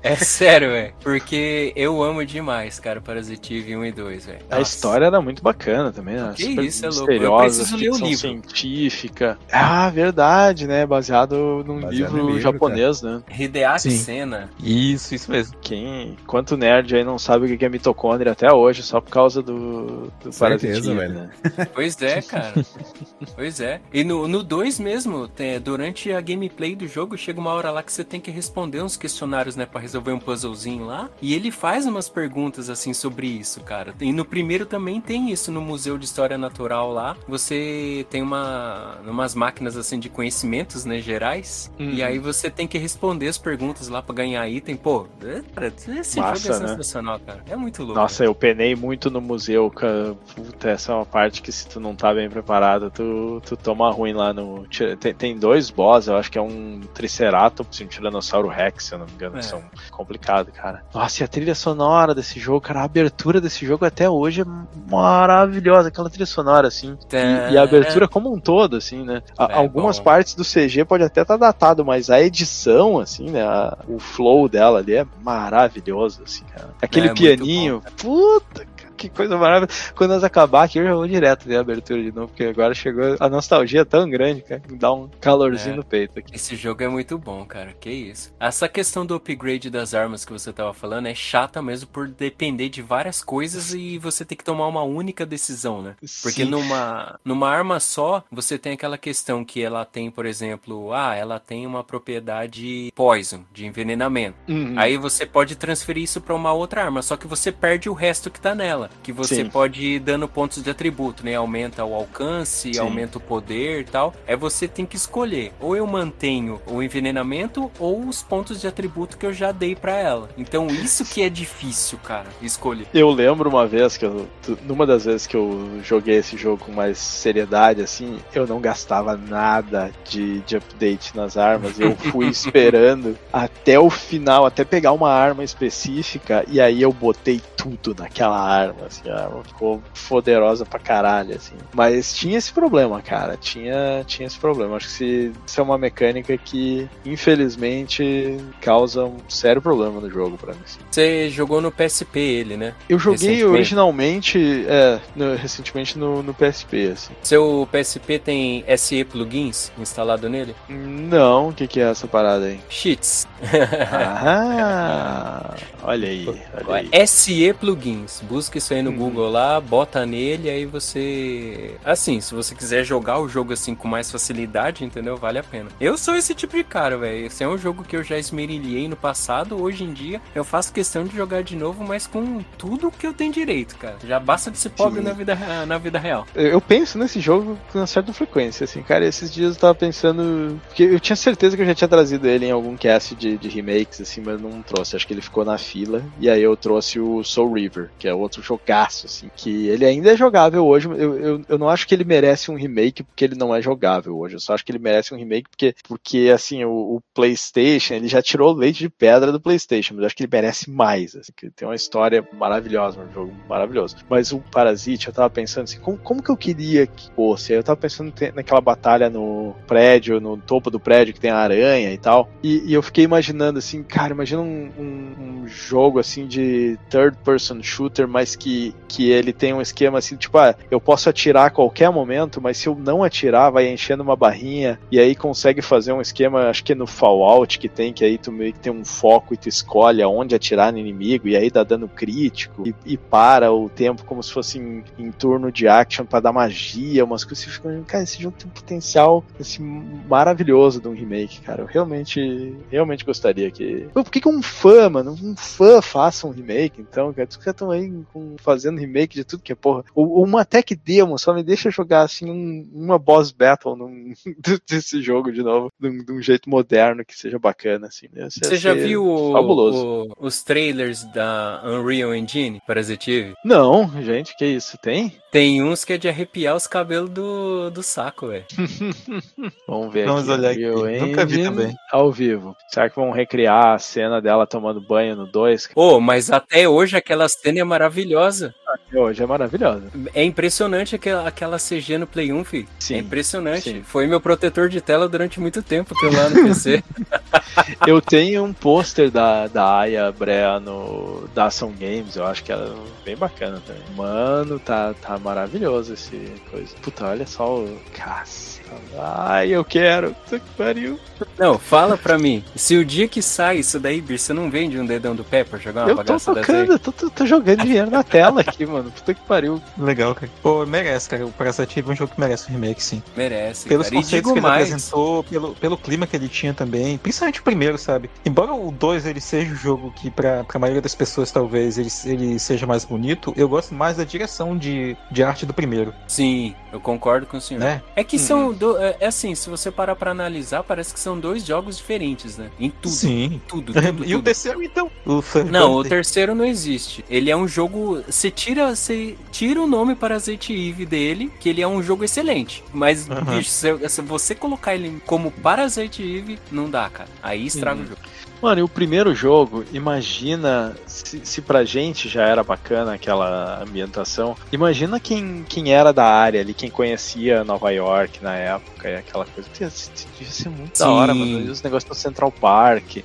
É sério, velho. Porque eu amo demais, cara, Parasitive 1 e 2, velho. A história era muito bacana também, né? Que Super isso, é louco. Eu preciso ler o livro. científica. Ah, verdade, né? Baseado num Baseado livro, livro, japonês, né? Hideaki Sim. Senna. Isso, isso mesmo. Quem, quanto nerd aí não sabe o que é mitocôndria até hoje, só por causa do, do Certeza, velho. né? Pois é, cara. pois é. E no, no 2 mesmo, tem- durante a gameplay do jogo, chega uma hora lá que você tem que responder uns questionários, né, Pra resolver um puzzlezinho lá. E ele faz umas perguntas, assim, sobre isso, cara. E no primeiro também tem isso, no Museu de História Natural lá. Você tem uma, umas máquinas, assim, de conhecimentos, né, gerais. Uhum. E aí você tem que responder as perguntas lá pra ganhar item. Pô, é, cara, esse Massa, jogo é né? sensacional, cara. É muito louco. Nossa, eu penei muito no museu, cara. Puta, essa é uma parte que se tu não tá bem preparado, tu, tu toma ruim lá no. Tem, tem dois boss, eu acho que é um Triceratops e um Tiranossauro Rex, se eu não me engano, É. são complicados, cara. Nossa, e a trilha sonora desse jogo, cara, a abertura desse jogo até hoje é maravilhosa, aquela trilha sonora, assim. E, e a abertura como um todo, assim, né? A- É, algumas bom. partes do CG pode até estar datado, mas a edição, assim, né? a- o flow dela ali é maravilhoso, assim, cara. Aquele É, muito pianinho, puta, que coisa maravilhosa. Quando nós acabar aqui, eu já vou direto ver a abertura de novo, porque agora chegou a nostalgia é tão grande, cara, que dá um calorzinho É. no peito aqui. Esse jogo é muito bom, cara. Que isso. Essa questão do upgrade das armas que você tava falando é chata mesmo por depender de várias coisas e você tem que tomar uma única decisão, né? Porque Sim. numa, numa arma só, você tem aquela questão que ela tem, por exemplo, ah, ela tem uma propriedade poison, de envenenamento. Uhum. Aí você pode transferir isso pra uma outra arma, só que você perde o resto que tá nela. Que você Sim. pode ir dando pontos de atributo, né? Aumenta o alcance, Sim. aumenta o poder e tal. É você tem que escolher. Ou eu mantenho o envenenamento ou os pontos de atributo que eu já dei pra ela. Então isso que é difícil, cara, escolher. Eu lembro uma vez que eu, numa das vezes que eu joguei esse jogo com mais seriedade, assim, eu não gastava nada de, de update nas armas. Eu fui [LAUGHS] esperando até o final, até pegar uma arma específica, e aí eu botei tudo naquela arma, assim, a arma ficou poderosa pra caralho, assim. Mas tinha esse problema, cara, tinha, tinha esse problema. Acho que se, isso é uma mecânica que, infelizmente, causa um sério problema no jogo pra mim. assim. Você jogou no PSP ele, né? Eu joguei originalmente, é, no- recentemente no, no PSP, assim. Seu PSP tem SE plugins instalado nele? Não, o que, que é essa parada aí? Cheats. Ah, [LAUGHS] olha aí, olha aí. SE Plugins. Busca isso aí no Uhum. Google lá, bota nele, aí você. Assim, se você quiser jogar o jogo assim com mais facilidade, entendeu? Vale a pena. Eu sou esse tipo de cara, velho. Esse é um jogo que eu já esmerilhei no passado. Hoje em dia, eu faço questão de jogar de novo, mas com tudo que eu tenho direito, cara. Já basta de ser pobre Sim. na vida, na vida real. Eu penso nesse jogo com uma certa frequência, assim, cara. Esses dias eu tava pensando. Porque eu tinha certeza que eu já tinha trazido ele em algum cast de, de remakes, assim, mas não trouxe. Acho que ele ficou na fila. E aí eu trouxe o Soul River, que é outro jogaço, assim, que ele ainda é jogável hoje. Eu, eu, eu não acho que ele merece um remake porque ele não é jogável hoje. Eu só acho que ele merece um remake porque, porque assim, o, o PlayStation, ele já tirou o leite de pedra do PlayStation, mas eu acho que ele merece mais, assim, que tem uma história maravilhosa, um jogo maravilhoso. Mas o Parasite, eu tava pensando assim, como, como que eu queria que fosse? Eu tava pensando naquela batalha no prédio, no topo do prédio que tem a aranha e tal. E, e eu fiquei imaginando assim, cara, imagina um, um- um jogo assim de third person shooter, mas que, que ele tem um esquema assim, tipo, ah, eu posso atirar a qualquer momento, mas se eu não atirar, vai enchendo uma barrinha, e aí consegue fazer um esquema, acho que é no Fallout que tem, que aí tu meio que tem um foco e tu escolhe aonde atirar no inimigo, e aí dá dano crítico, e, e para o tempo como se fosse em, em turno de action pra dar magia, umas coisas, você fica, cara, esse jogo tem um potencial assim, maravilhoso de um remake, cara. Eu realmente, realmente gostaria que. Por que, que um fã, mano, um fã faça um remake, então, cara? Os caras estão aí com- fazendo remake de tudo que é porra. Ou, uma tech demo, só me deixa jogar assim um- uma boss battle num, [LAUGHS] desse jogo de novo, de um, de um jeito moderno que seja bacana, assim. Ser- Você já viu o- Fabuloso. o- os trailers da Unreal Engine Parasitive? Não, gente, que isso? Tem? Tem uns que é de arrepiar os cabelos do, do saco, velho. [LAUGHS] Vamos ver Vamos aqui. olhar aqui. Unreal Nunca vi Engine também. Ao vivo. Será que vão recriar a cena dela tomando banho no 2? Ô, mas até hoje aquela cena é maravilhosa. Hoje é maravilhosa. É impressionante aquela, aquela CG no Play 1, filho. Sim, é impressionante. sim. Foi meu protetor de tela durante muito tempo, aquilo lá no PC. Eu tenho um pôster da, da Aya Brea no da Ação Games, eu acho que ela é bem bacana também. Mano, tá, tá maravilhoso esse coisa. Puta, olha só o. Caceta. Ai, eu quero. Puta que pariu. Não, fala pra mim. Se o dia que sai isso daí, Bir, você não vende um dedão do pé pra jogar uma eu bagaça dessa aí? tocando, eu tô, tô, tô jogando dinheiro na tela aqui, mano. Puta que pariu. Legal, cara. Pô, merece, cara. O Parasitive é um jogo que merece um remake, sim. Merece, Pelos cara. Conceitos que ele mais. apresentou, pelo, pelo clima que ele tinha também, principalmente o primeiro, sabe? Embora o 2 ele seja o jogo que, pra, pra maioria das pessoas, talvez, ele, ele seja mais bonito, eu gosto mais da direção de, de arte do primeiro, Sim, eu concordo com o senhor. né? É que são. do- é, é assim, se você parar pra analisar, parece que são dois jogos diferentes, né? Em tudo. Sim. Tudo, [LAUGHS] tudo, e o tudo. terceiro, então? O Não, o terceiro não existe. Ele é um jogo. Você tira, você tira o nome Parasite Eve dele, que ele é um jogo excelente. Mas, bicho, se, se você colocar ele como Parasite Eve, não dá, cara. Aí estraga Uhum. o jogo. Mano, e o primeiro jogo, imagina se, se pra gente já era bacana aquela ambientação. Imagina quem, quem era da área ali, quem conhecia Nova York na época e aquela coisa. Devia, ser muito da Sim. hora, mano. E os negócios no Central Park,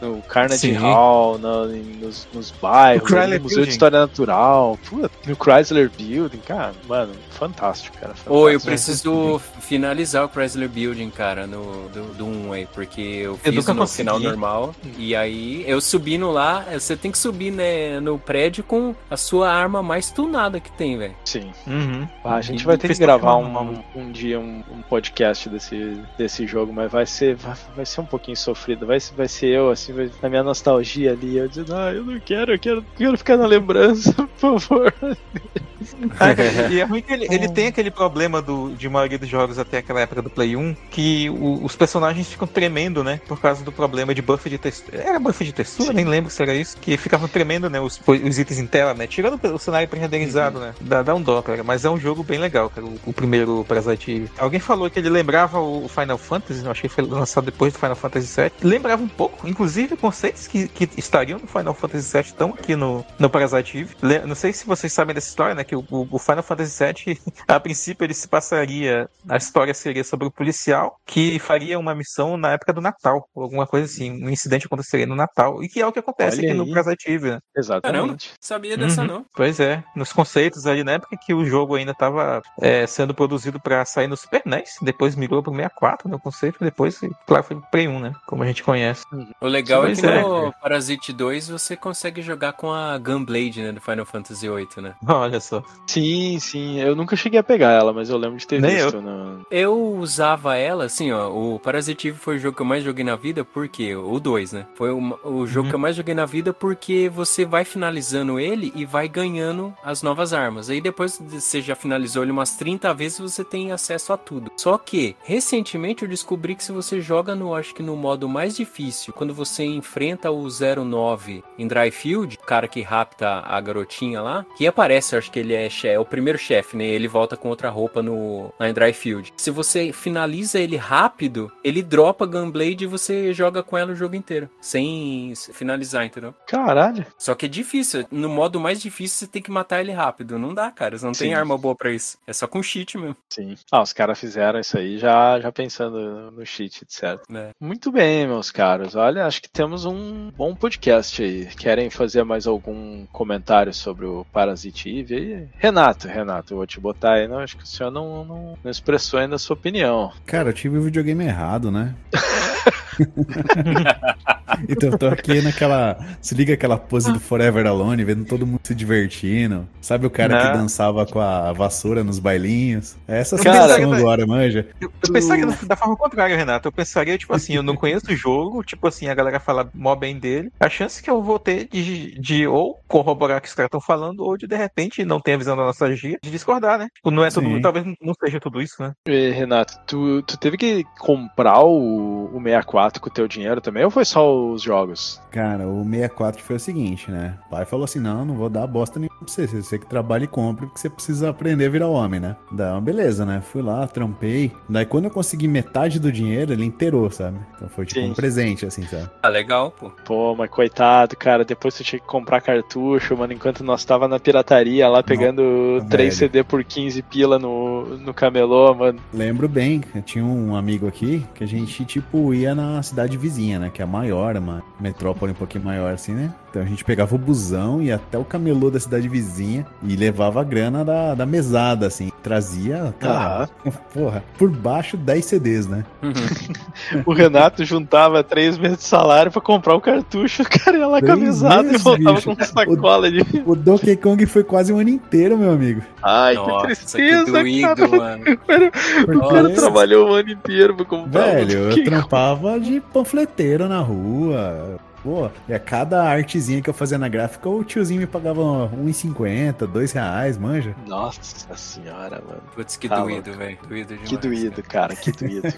no Carnegie Sim. Hall, no- nos, nos bairros, No no Museu Building. de História Natural, puta, no Chrysler Building, cara, mano, fantástico, cara. Fantástico. Ô, eu preciso finalizar o Chrysler Building, cara, no, do, do 1 aí, porque eu fiz nunca no consegui. final normal. E aí, eu subindo lá, você tem que subir né, no prédio com a sua arma mais tunada que tem, velho. Sim. Uhum. Ah, a gente E vai ter que gravar um, um, dia um, um podcast desse, desse jogo, mas vai ser, vai, vai ser um pouquinho sofrido. Vai, vai ser eu, assim, vai- na minha nostalgia ali, eu dizendo, ah, eu não quero, eu quero, quero ficar na lembrança, [LAUGHS] por favor. [LAUGHS] E é ruim que ele, ele tem aquele problema do, de maioria dos jogos até aquela época do Play 1, que o- os personagens ficam tremendo, né? Por causa do problema de buff de textura. Era buff de textura? Nem lembro se era isso. Que ficavam tremendo, né? Os, os itens em tela, né? Tirando o cenário pré-renderizado, né? Dá, dá um dó, cara. Mas é um jogo bem legal, cara. O, o primeiro Parasite Eve. Alguém falou que ele lembrava o Final Fantasy, eu achei que foi lançado depois do Final Fantasy VII. Lembrava um pouco, inclusive conceitos que, que estariam no Final Fantasy VII estão aqui no, no Parasite Eve. Le- Não sei se vocês sabem dessa história, né? Que o, o- Final Fantasy VII, [LAUGHS] a princípio, ele se passaria. A história seria sobre o policial que faria uma missão na época do Natal, ou alguma coisa assim. Um incidente aconteceria no Natal. E que é o que acontece Olha aqui no aí. Parasite Eve, né? Caramba, Exatamente. sabia dessa Uhum. não. Pois é, nos conceitos ali na época que o jogo ainda estava sendo produzido para sair no Super NES, depois migrou pro 64, no conceito, e depois, claro, foi pro Play 1, né? Como a gente conhece. O legal é Pois que é. no Parasite 2 você consegue jogar com a Gunblade, né, do Final Fantasy VIII, né? [LAUGHS] Olha só. Sim, sim. Eu nunca cheguei a pegar ela, mas eu lembro de ter Nem visto. No... Eu usava ela, assim, ó, o Parasite Eve foi o jogo que eu mais joguei na vida, porque o 2, né? Foi o, o jogo Uhum. que eu mais joguei na vida porque você vai finalizando ele e vai ganhando as novas armas. Aí depois de você já finalizou ele umas 30 vezes, você tem acesso a tudo. Só que, recentemente eu descobri que se você joga no, acho que no modo mais difícil, quando você enfrenta o 09 em Dryfield, o cara que rapta a garotinha lá, que aparece, acho que ele é, é o primeiro chefe, né? Ele volta com outra roupa no, lá em Dryfield. Se você finaliza ele rápido, ele dropa a Gunblade e você joga com ela o jogo inteiro. Sem finalizar, entendeu? Caralho. Só que é difícil. No modo mais difícil, você tem que matar ele rápido. Não dá, cara. Você não tem Sim. arma boa pra isso. É só com cheat mesmo. Sim. Ah, os caras fizeram isso aí já, já pensando no cheat, etc. né? Muito bem, meus caros. Olha, acho que temos um bom podcast aí. Querem fazer mais algum comentário sobre o Parasite Eve aí? Renato, Renato, eu vou te botar aí. Não, acho que o senhor não, não, não expressou ainda a sua opinião. Cara, eu tive o videogame errado, né? [LAUGHS] [LAUGHS] então eu tô aqui naquela. Se liga aquela pose do Forever Alone, vendo todo mundo se divertindo. Sabe o cara Não. que dançava com a vassoura nos bailinhos? É essa Cara, sensação agora, manja. Eu, eu pensaria da forma contrária, Renato. Eu pensaria, tipo assim, eu não conheço o jogo, tipo assim, a galera fala mó bem dele. A chance que eu vou ter de, de ou corroborar o que os caras estão falando, ou de de repente não ter a visão da nostalgia, de discordar, né? Tipo, não é tudo, Sim. talvez não seja tudo isso, né? E, Renato, tu, tu teve que comprar o, o 64 com o teu dinheiro também ou foi só os jogos? Cara, o 64 foi o seguinte, né? O pai falou assim: não, não vou dar bosta nenhuma pra você. Você que trabalha e compra, porque você precisa aprender a virar homem, né? Daí, beleza, né? Fui lá, trampei. Daí, quando eu consegui metade do dinheiro, ele inteirou, sabe? Então foi tipo Sim. um presente, assim, sabe? Ah, legal, pô. Pô, mas coitado, cara, depois tu tinha que comprar cartucho, mano, enquanto nós tava na pirataria lá pegando Nossa, 3 velho. CD por 15 pila no, no camelô, mano. Lembro bem, eu tinha um amigo aqui que a gente, tipo, ia na cidade vizinha, né? Que é a maior, uma metrópole um pouquinho maior, assim, né? Então a gente pegava o busão, ia até o camelô da cidade vizinha e levava a grana da, da mesada, assim. Trazia, cara, porra, por baixo 10 CDs, né? Uhum. [LAUGHS] O Renato juntava 3 meses de salário pra comprar o cartucho, o [LAUGHS] cara ia lá com a mesada e voltava bicho. com sacola de. O Donkey Kong foi quase um ano inteiro, meu amigo. Ai, Nossa, que que tristeza, doído, cara. mano. O cara, o cara trabalhou o ano inteiro pra comprar um Velho, eu Donkey Kong. trampava de panfleteiro na rua. Pô, e a cada artezinha que eu fazia na gráfica, o tiozinho me pagava R$1,50, 2 reais, manja. Nossa senhora, mano. Putz, que Tá doído, velho. Doído demais. Que doído, cara, que doído.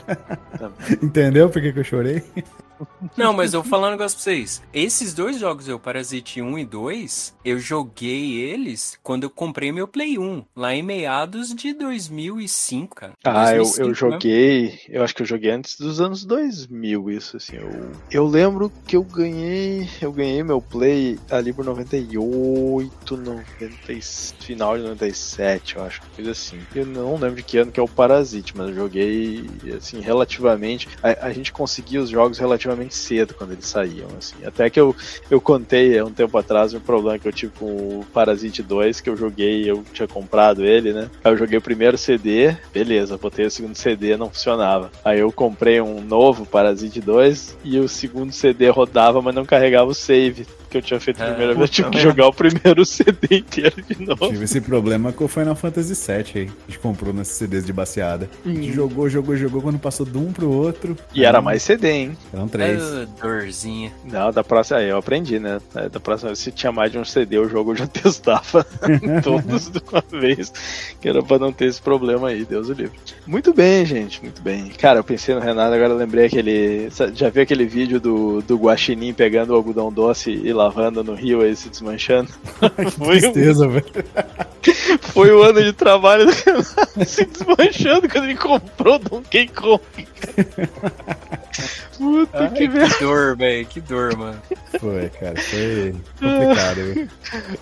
[LAUGHS] Entendeu por que, que eu chorei? Não, mas eu vou falar um negócio pra vocês. Esses dois jogos, eu Parasite 1 e 2, eu joguei eles quando eu comprei meu Play 1, lá em meados de 2005, cara. Ah, eu, 2005, eu né? joguei. Eu acho que eu joguei antes dos anos 2000, isso assim. Eu, eu lembro que eu ganhei. Eu ganhei meu play ali por 98, 90, final de 97, eu acho. Coisa assim. Eu não lembro de que ano que é o Parasite, mas eu joguei assim, relativamente. A, a gente conseguia os jogos relativamente cedo quando eles saíam, assim. Até que eu, eu contei há um tempo atrás um problema que eu tive com o Parasite 2, que eu joguei, eu tinha comprado ele, né? Aí eu joguei o primeiro CD, beleza, botei o segundo CD, não funcionava. Aí eu comprei um novo Parasite 2 e o segundo CD rodava, mas não carregava o save que eu tinha feito a Ah, primeira vez. Eu tive puta que jogar o primeiro [LAUGHS] CD inteiro de novo. Tive esse problema com o Final Fantasy VII aí. A gente comprou nesses CDs de baseada. A gente jogou, jogou, jogou, quando passou de um pro outro. E era mais CD, hein? Eram três. Dorzinha. Não, da próxima. Aí eu aprendi, né? Aí Da próxima vez, se tinha mais de um CD, o jogo eu já [LAUGHS] testava [LAUGHS] todos de uma vez. Que era pra não ter esse problema aí, Deus o livre. Muito bem, gente, muito bem. Cara, eu pensei no Renato, agora eu lembrei aquele. Já viu aquele vídeo do, do Guaxinim pegando o algodão doce e lavando no rio aí se desmanchando? [LAUGHS] foi, um- Tristeza, velho. foi o ano de trabalho do Renato se desmanchando quando ele comprou o Donkey Kong. Puta Ai, que merda. que dor, velho. Que dor, mano. Foi, cara, foi complicado, viu?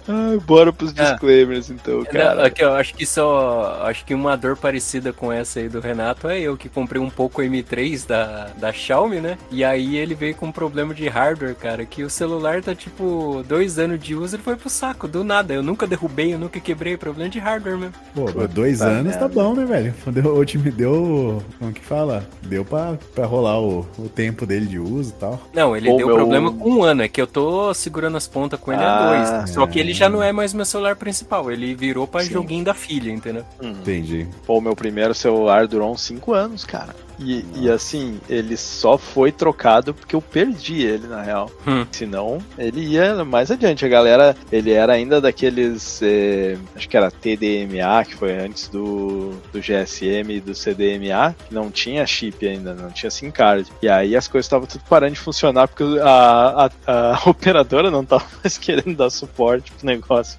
Ai, bora pros Ah. disclaimers então, Não, cara. aqui, eu acho que só. Acho que uma dor parecida com essa aí do Renato é eu que comprei um pouco M3 da, da Xiaomi, né? E aí ele veio com um problema de hardware, cara. Que o celular tá tipo dois anos de uso e foi pro saco, do nada. Eu nunca derrubei, eu nunca quebrei. Problema de hardware mesmo. Pô, mas dois Puta anos tá merda. bom, né, velho? Deu, o time deu. Como que fala? Deu pra, pra rolar o, o tempo dele de uso e tal. Não, ele Pô, deu meu- problema com um ano. É que eu tô segurando as pontas com ele Ah, há dois. Só que ele já não é mais meu celular principal. Ele virou pra Sim. joguinho da filha, entendeu? Hum. Entendi. Pô, o meu primeiro celular durou uns 5 anos, cara. E, e assim, ele só foi trocado porque eu perdi ele, na real. Hum. Senão, ele ia mais adiante. A galera, ele era ainda daqueles. eh, acho que era TDMA, que foi antes do, do GSM e do CDMA, que não tinha chip ainda, não tinha SIM card. E aí as coisas estavam tudo parando de funcionar porque a, a, a [LAUGHS] operadora não tava mais querendo dar suporte pro negócio.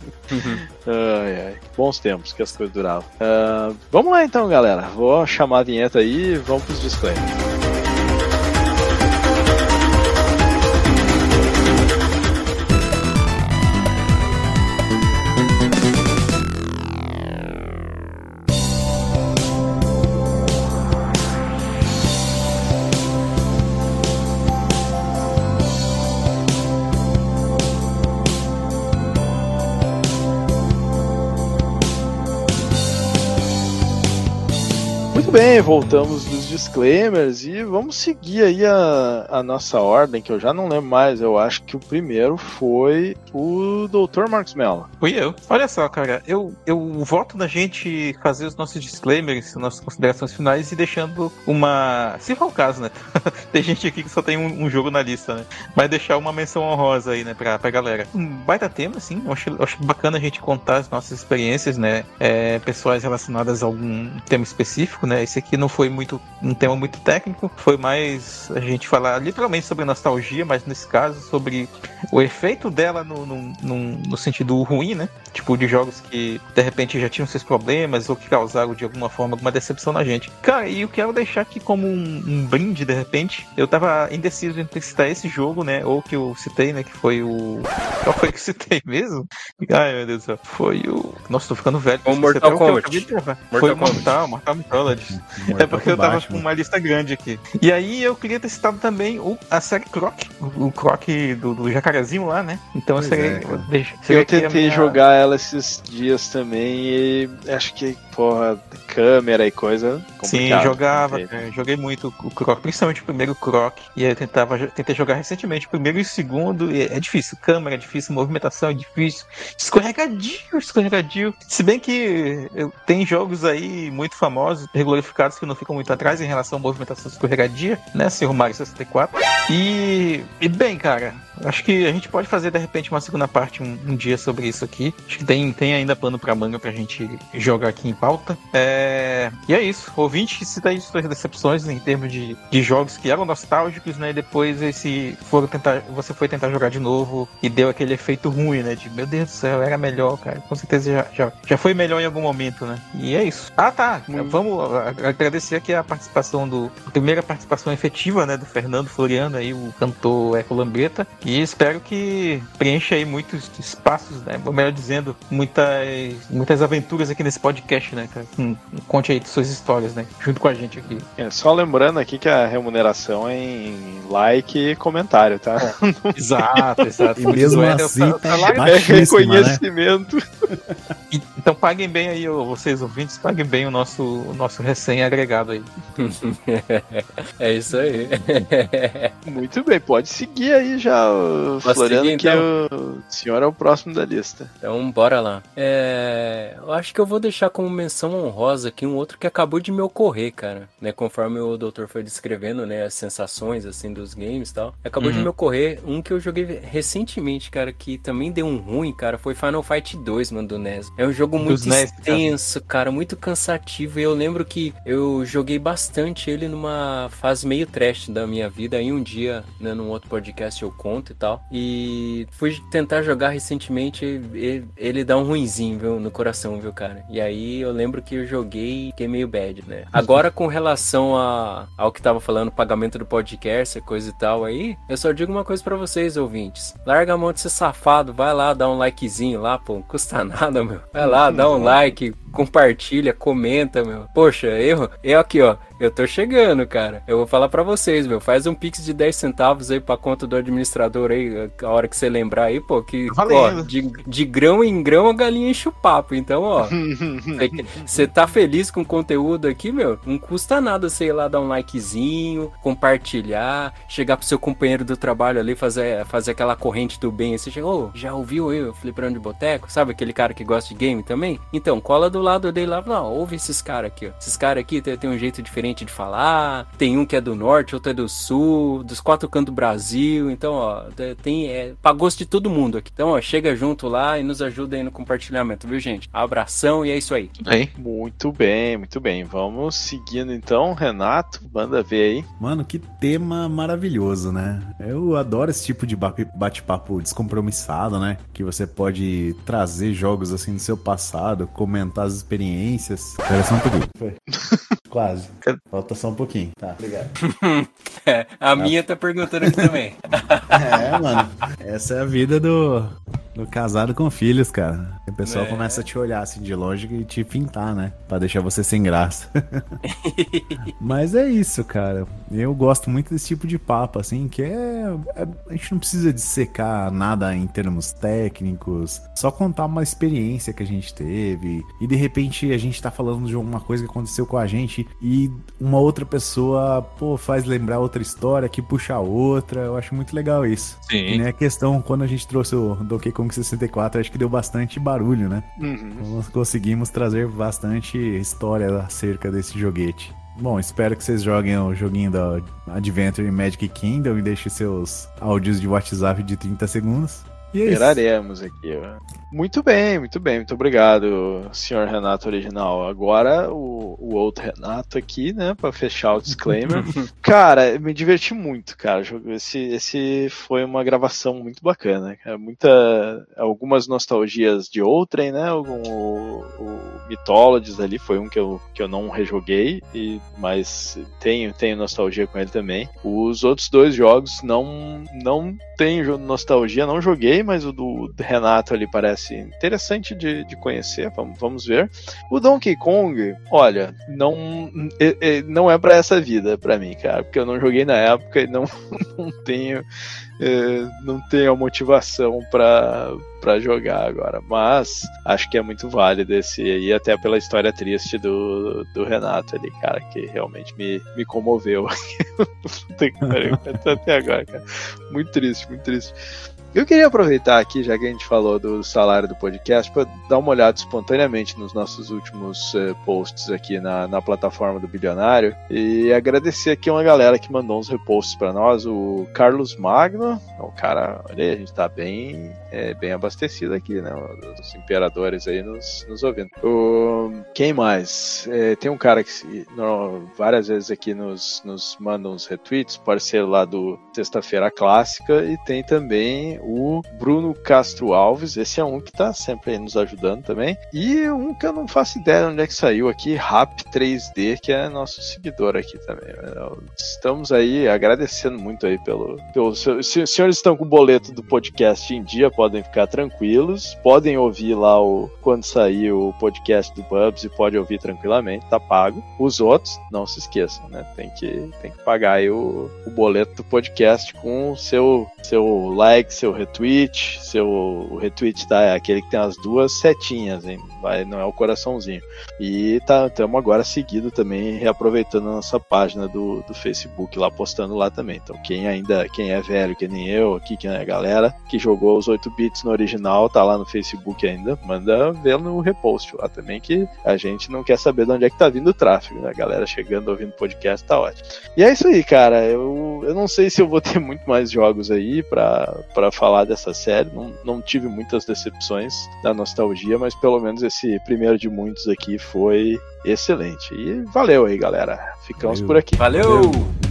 Ai, ai. Bons tempos que as coisas duravam. Ah, vamos lá então, galera. Vou chamar a vinheta aí e vamos pros disclaimers. Bem, voltamos dos disclaimers e vamos seguir aí a, a nossa ordem, que eu já não lembro mais. Eu acho que o primeiro foi o Dr. Marcos Mello. Fui eu. Olha só, cara, eu, eu voto na gente fazer os nossos disclaimers, nossas considerações finais e deixando uma. Se for o caso, né? [LAUGHS] tem gente aqui que só tem um, um jogo na lista, né? Mas deixar uma menção honrosa aí, né, pra, pra galera. Um baita tema, assim. Eu acho, acho bacana a gente contar as nossas experiências, né? É, pessoais relacionadas a algum tema específico, né? Esse aqui não foi muito um tema muito técnico, foi mais a gente falar literalmente sobre nostalgia, mas nesse caso sobre o efeito dela no, no, no, no sentido ruim, né? Tipo, de jogos que de repente já tinham seus problemas ou que causaram de alguma forma alguma decepção na gente. Cara, e eu quero deixar aqui como um, um brinde, de repente. Eu tava indeciso entre citar esse jogo, né? Ou que eu citei, né? Que foi o. Qual foi que eu citei mesmo? Ai, meu Deus do céu. Foi o. Nossa, tô ficando velho. O Mortal até o eu Kombat. Mortal Foi o Kombat. Mortal, Mortal Mythology. É Mortal porque eu tava Mano. uma lista grande aqui. E aí eu queria ter citado também o, a série Croc, o, o Croc do, do jacarezinho lá, né? Então Pois seria, é, Eu aqui a tentei minha- jogar ela esses dias também e acho que, porra, câmera e coisa. Sim, jogava, cara, joguei muito o Croc, principalmente o primeiro Croc. E aí eu tentava, tentei jogar recentemente o primeiro e o segundo. E é difícil, câmera é difícil, movimentação é difícil, escorregadio, escorregadio. Se bem que eu, tem jogos aí muito famosos, regularificados, que não ficam muito atrás em relação à movimentação escorregadia, né, senhor Mario 64. E, e bem, cara, acho que a gente pode fazer de repente uma segunda parte um, um dia sobre isso aqui. Acho que tem, tem ainda pano pra manga pra gente jogar aqui em pauta. É, e é isso. Ouvinte, cita aí suas decepções em termos de, de jogos que eram nostálgicos, né? E depois esse foram tentar, você foi tentar jogar de novo e deu aquele efeito ruim, né? De meu Deus do céu, era melhor, cara. Com certeza já, já, já foi melhor em algum momento, né? E é isso. Ah, tá. Vamos a- agradecer aqui a participação do. A primeira participação efetiva, né? Do Fernando Floriano aí, o cantor Eco Lambreta. E espero que preencha aí muitos espaços, né? Ou melhor dizendo, muitas, muitas aventuras aqui nesse podcast, né, cara? Hum, conte aí suas histórias, né? Junto com a gente aqui. É, só lembrando aqui que a remuneração é em like e comentário, tá? [LAUGHS] Exato, exato. E mesmo é, assim, o tá salário- É né? reconhecimento. E- Então paguem bem aí, vocês ouvintes, paguem bem o nosso, o nosso recém-agregado aí. [LAUGHS] É isso aí. Muito bem, pode seguir aí já, Posso Floriano, seguir, que então? o senhor é o próximo da lista. Então, bora lá. É, eu acho que eu vou deixar como menção honrosa aqui um outro que acabou de me ocorrer, cara. Né, conforme o doutor foi descrevendo, né, as sensações, assim, dos games e tal. Acabou de Uhum. me ocorrer um que eu joguei recentemente, cara, que também deu um ruim, cara. Foi Final Fight 2, mano, do NES. É um jogo muito NES, cara. extenso, cara, muito cansativo. E eu lembro que eu joguei bastante ele numa fase meio trash da minha vida. Aí um dia, né, num outro podcast eu conto e tal. E fui tentar jogar recentemente, ele, ele dá um ruinzinho, viu, no coração, viu, cara. E aí eu lembro que eu joguei e fiquei meio bad, né. Agora com relação a, ao que tava falando, pagamento do podcast, coisa e tal aí, eu só digo uma coisa pra vocês, ouvintes. Larga a mão de ser safado, vai lá, dá um likezinho lá, pô, não custa [LAUGHS] nada, meu. Vai lá, dá um [LAUGHS] like, compartilha, comenta, meu. Poxa, eu, eu aqui, ó, eu tô chegando, cara. Eu vou falar pra vocês, meu. Faz um pix de 10 centavos aí pra conta do administrador aí, a hora que você lembrar aí, pô, que, Tá ó, de, de grão em grão a galinha enche o papo. Então, ó, [LAUGHS] você tá feliz com o conteúdo aqui, meu? Não custa nada, sei lá, dar um likezinho, compartilhar, chegar pro seu companheiro do trabalho ali, fazer, fazer aquela corrente do bem. aí Você chega, ô, já ouviu eu, Fliperando de Boteco? Sabe aquele cara que gosta de game também? Então, cola do lado dele lá e ó, ouve esses caras aqui, ó. Esses caras aqui tem, tem um jeito diferente de falar, tem um que é do norte, outro é do sul, dos quatro cantos do Brasil, então, ó, te- tem, é, pra gosto de todo mundo aqui. Então, ó, chega junto lá e nos ajuda aí no compartilhamento, viu, gente? Abração e é isso aí. Aí. Muito bem, muito bem. Vamos seguindo então, Renato, manda ver aí. Mano, que tema maravilhoso, né? Eu adoro esse tipo de ba- bate-papo descompromissado, né? Que você pode trazer jogos assim do seu passado, comentar as experiências. Espera só um pouquinho. Foi. [LAUGHS] Quase. Falta só um pouquinho. Tá, obrigado. [LAUGHS] É, a minha tá perguntando aqui também. [LAUGHS] É, mano. Essa é a vida do, do casado com filhos, cara. O pessoal É. começa a te olhar assim de longe e te pintar, né? Pra deixar você sem graça. Mas é isso, cara. Eu gosto muito desse tipo de papo, assim, que é, é- A gente não precisa dissecar nada em termos técnicos, só contar uma experiência que a gente teve. E de repente a gente tá falando de alguma coisa que aconteceu com a gente e uma outra pessoa, pô, faz lembrar outra história que puxa a outra. Eu acho muito legal isso. E Sim. nem a questão, quando a gente trouxe o Donkey Kong 64, acho que deu bastante barulho, né? Uhum. Nós conseguimos trazer bastante história acerca desse joguete. Bom, espero que vocês joguem o joguinho da Adventure Magic Kingdom e deixem seus áudios de WhatsApp de 30 segundos. E é. Esperaremos aqui. Muito bem, muito bem, muito obrigado, senhor Renato original. Agora o, o outro Renato aqui, né, Pra fechar o disclaimer. [LAUGHS] cara, me diverti muito, cara. Esse, esse foi uma gravação muito bacana, cara. Muita, algumas nostalgias de outrem, né? O, o Mythologies ali foi um que eu, que eu não rejoguei, e, mas tenho, tenho nostalgia com ele também. Os outros dois jogos não, não tenho nostalgia, não joguei, mas o do Renato ali parece interessante de, de conhecer, vamos, vamos ver. O Donkey Kong, olha, não, não é pra essa vida pra mim, cara, porque eu não joguei na época e não, [LAUGHS] não tenho não tenho a motivação para jogar agora, mas acho que é muito válido esse aí, até pela história triste do, do Renato ali, cara, que realmente me, me comoveu. [LAUGHS] Até agora, cara. Muito triste, muito triste. Eu queria aproveitar aqui, já que a gente falou do salário do podcast, para dar uma olhada espontaneamente nos nossos últimos eh, posts aqui na, na plataforma do Bilionário e agradecer aqui uma galera que mandou uns reposts para nós. O Carlos Magno, é um cara, olha aí, a gente tá bem, eh, bem abastecido aqui, né? Os imperadores aí nos, nos ouvindo. O, quem mais? Eh, tem um cara que várias vezes aqui nos, nos manda uns retweets, parceiro lá do Sexta-feira Clássica, e tem também o Bruno Castro Alves, esse é um que tá sempre aí nos ajudando também, e um que eu não faço ideia de onde é que saiu aqui, Rap 3D, que é nosso seguidor aqui também. Estamos aí agradecendo muito aí pelo. pelo se os senhores estão com o boleto do podcast em dia, podem ficar tranquilos, podem ouvir lá o quando sair o podcast do Bubs e pode ouvir tranquilamente, tá pago. Os outros, não se esqueçam, né? Tem que, tem que pagar aí o, o boleto do podcast com o seu, seu like, seu retweet, seu o retweet tá é aquele que tem as duas setinhas, hein? Vai, não é o coraçãozinho. E tá, estamos agora seguido também, reaproveitando a nossa página do, do Facebook lá, postando lá também. Então, quem ainda, quem é velho, que nem eu aqui, que é a galera que jogou os 8 bits no original, tá lá no Facebook ainda, manda ver no repost lá também, que a gente não quer saber de onde é que tá vindo o tráfego, né? A galera chegando ouvindo podcast tá ótimo. E é isso aí, cara. Eu, eu não sei se eu vou ter muito mais jogos aí pra, pra falar dessa série. Não, não tive muitas decepções da nostalgia, mas pelo menos esse primeiro de muitos aqui foi excelente. E valeu aí, galera. Ficamos Valeu. por aqui. Valeu! pra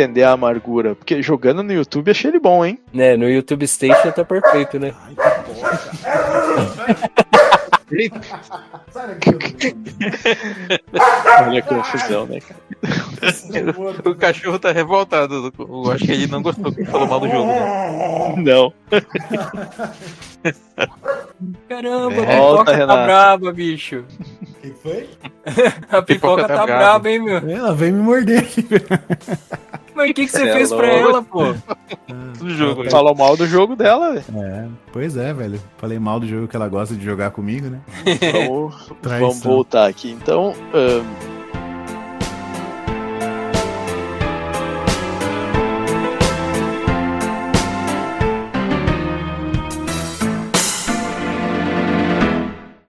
entender a amargura. Porque jogando no YouTube achei ele bom, hein? Né, no YouTube Station tá perfeito, né? Olha a confusão, né, cara? O cachorro tá revoltado. Eu acho que ele não gostou que falou mal do jogo. né? Não. Caramba, a Volta, pipoca tá Renato. brava, bicho. que foi? [LAUGHS] A pipoca, tá tá, brava. brava, hein, meu? Ela veio me morder aqui. Mas o que, que você Cê é fez pra ela, pô? [LAUGHS] Do jogo. Falou mal do jogo dela, velho. É, pois é, velho. Falei mal do jogo que ela gosta de jogar comigo, né? Vamos, [LAUGHS] Traição. vamos voltar aqui. Então, ahn,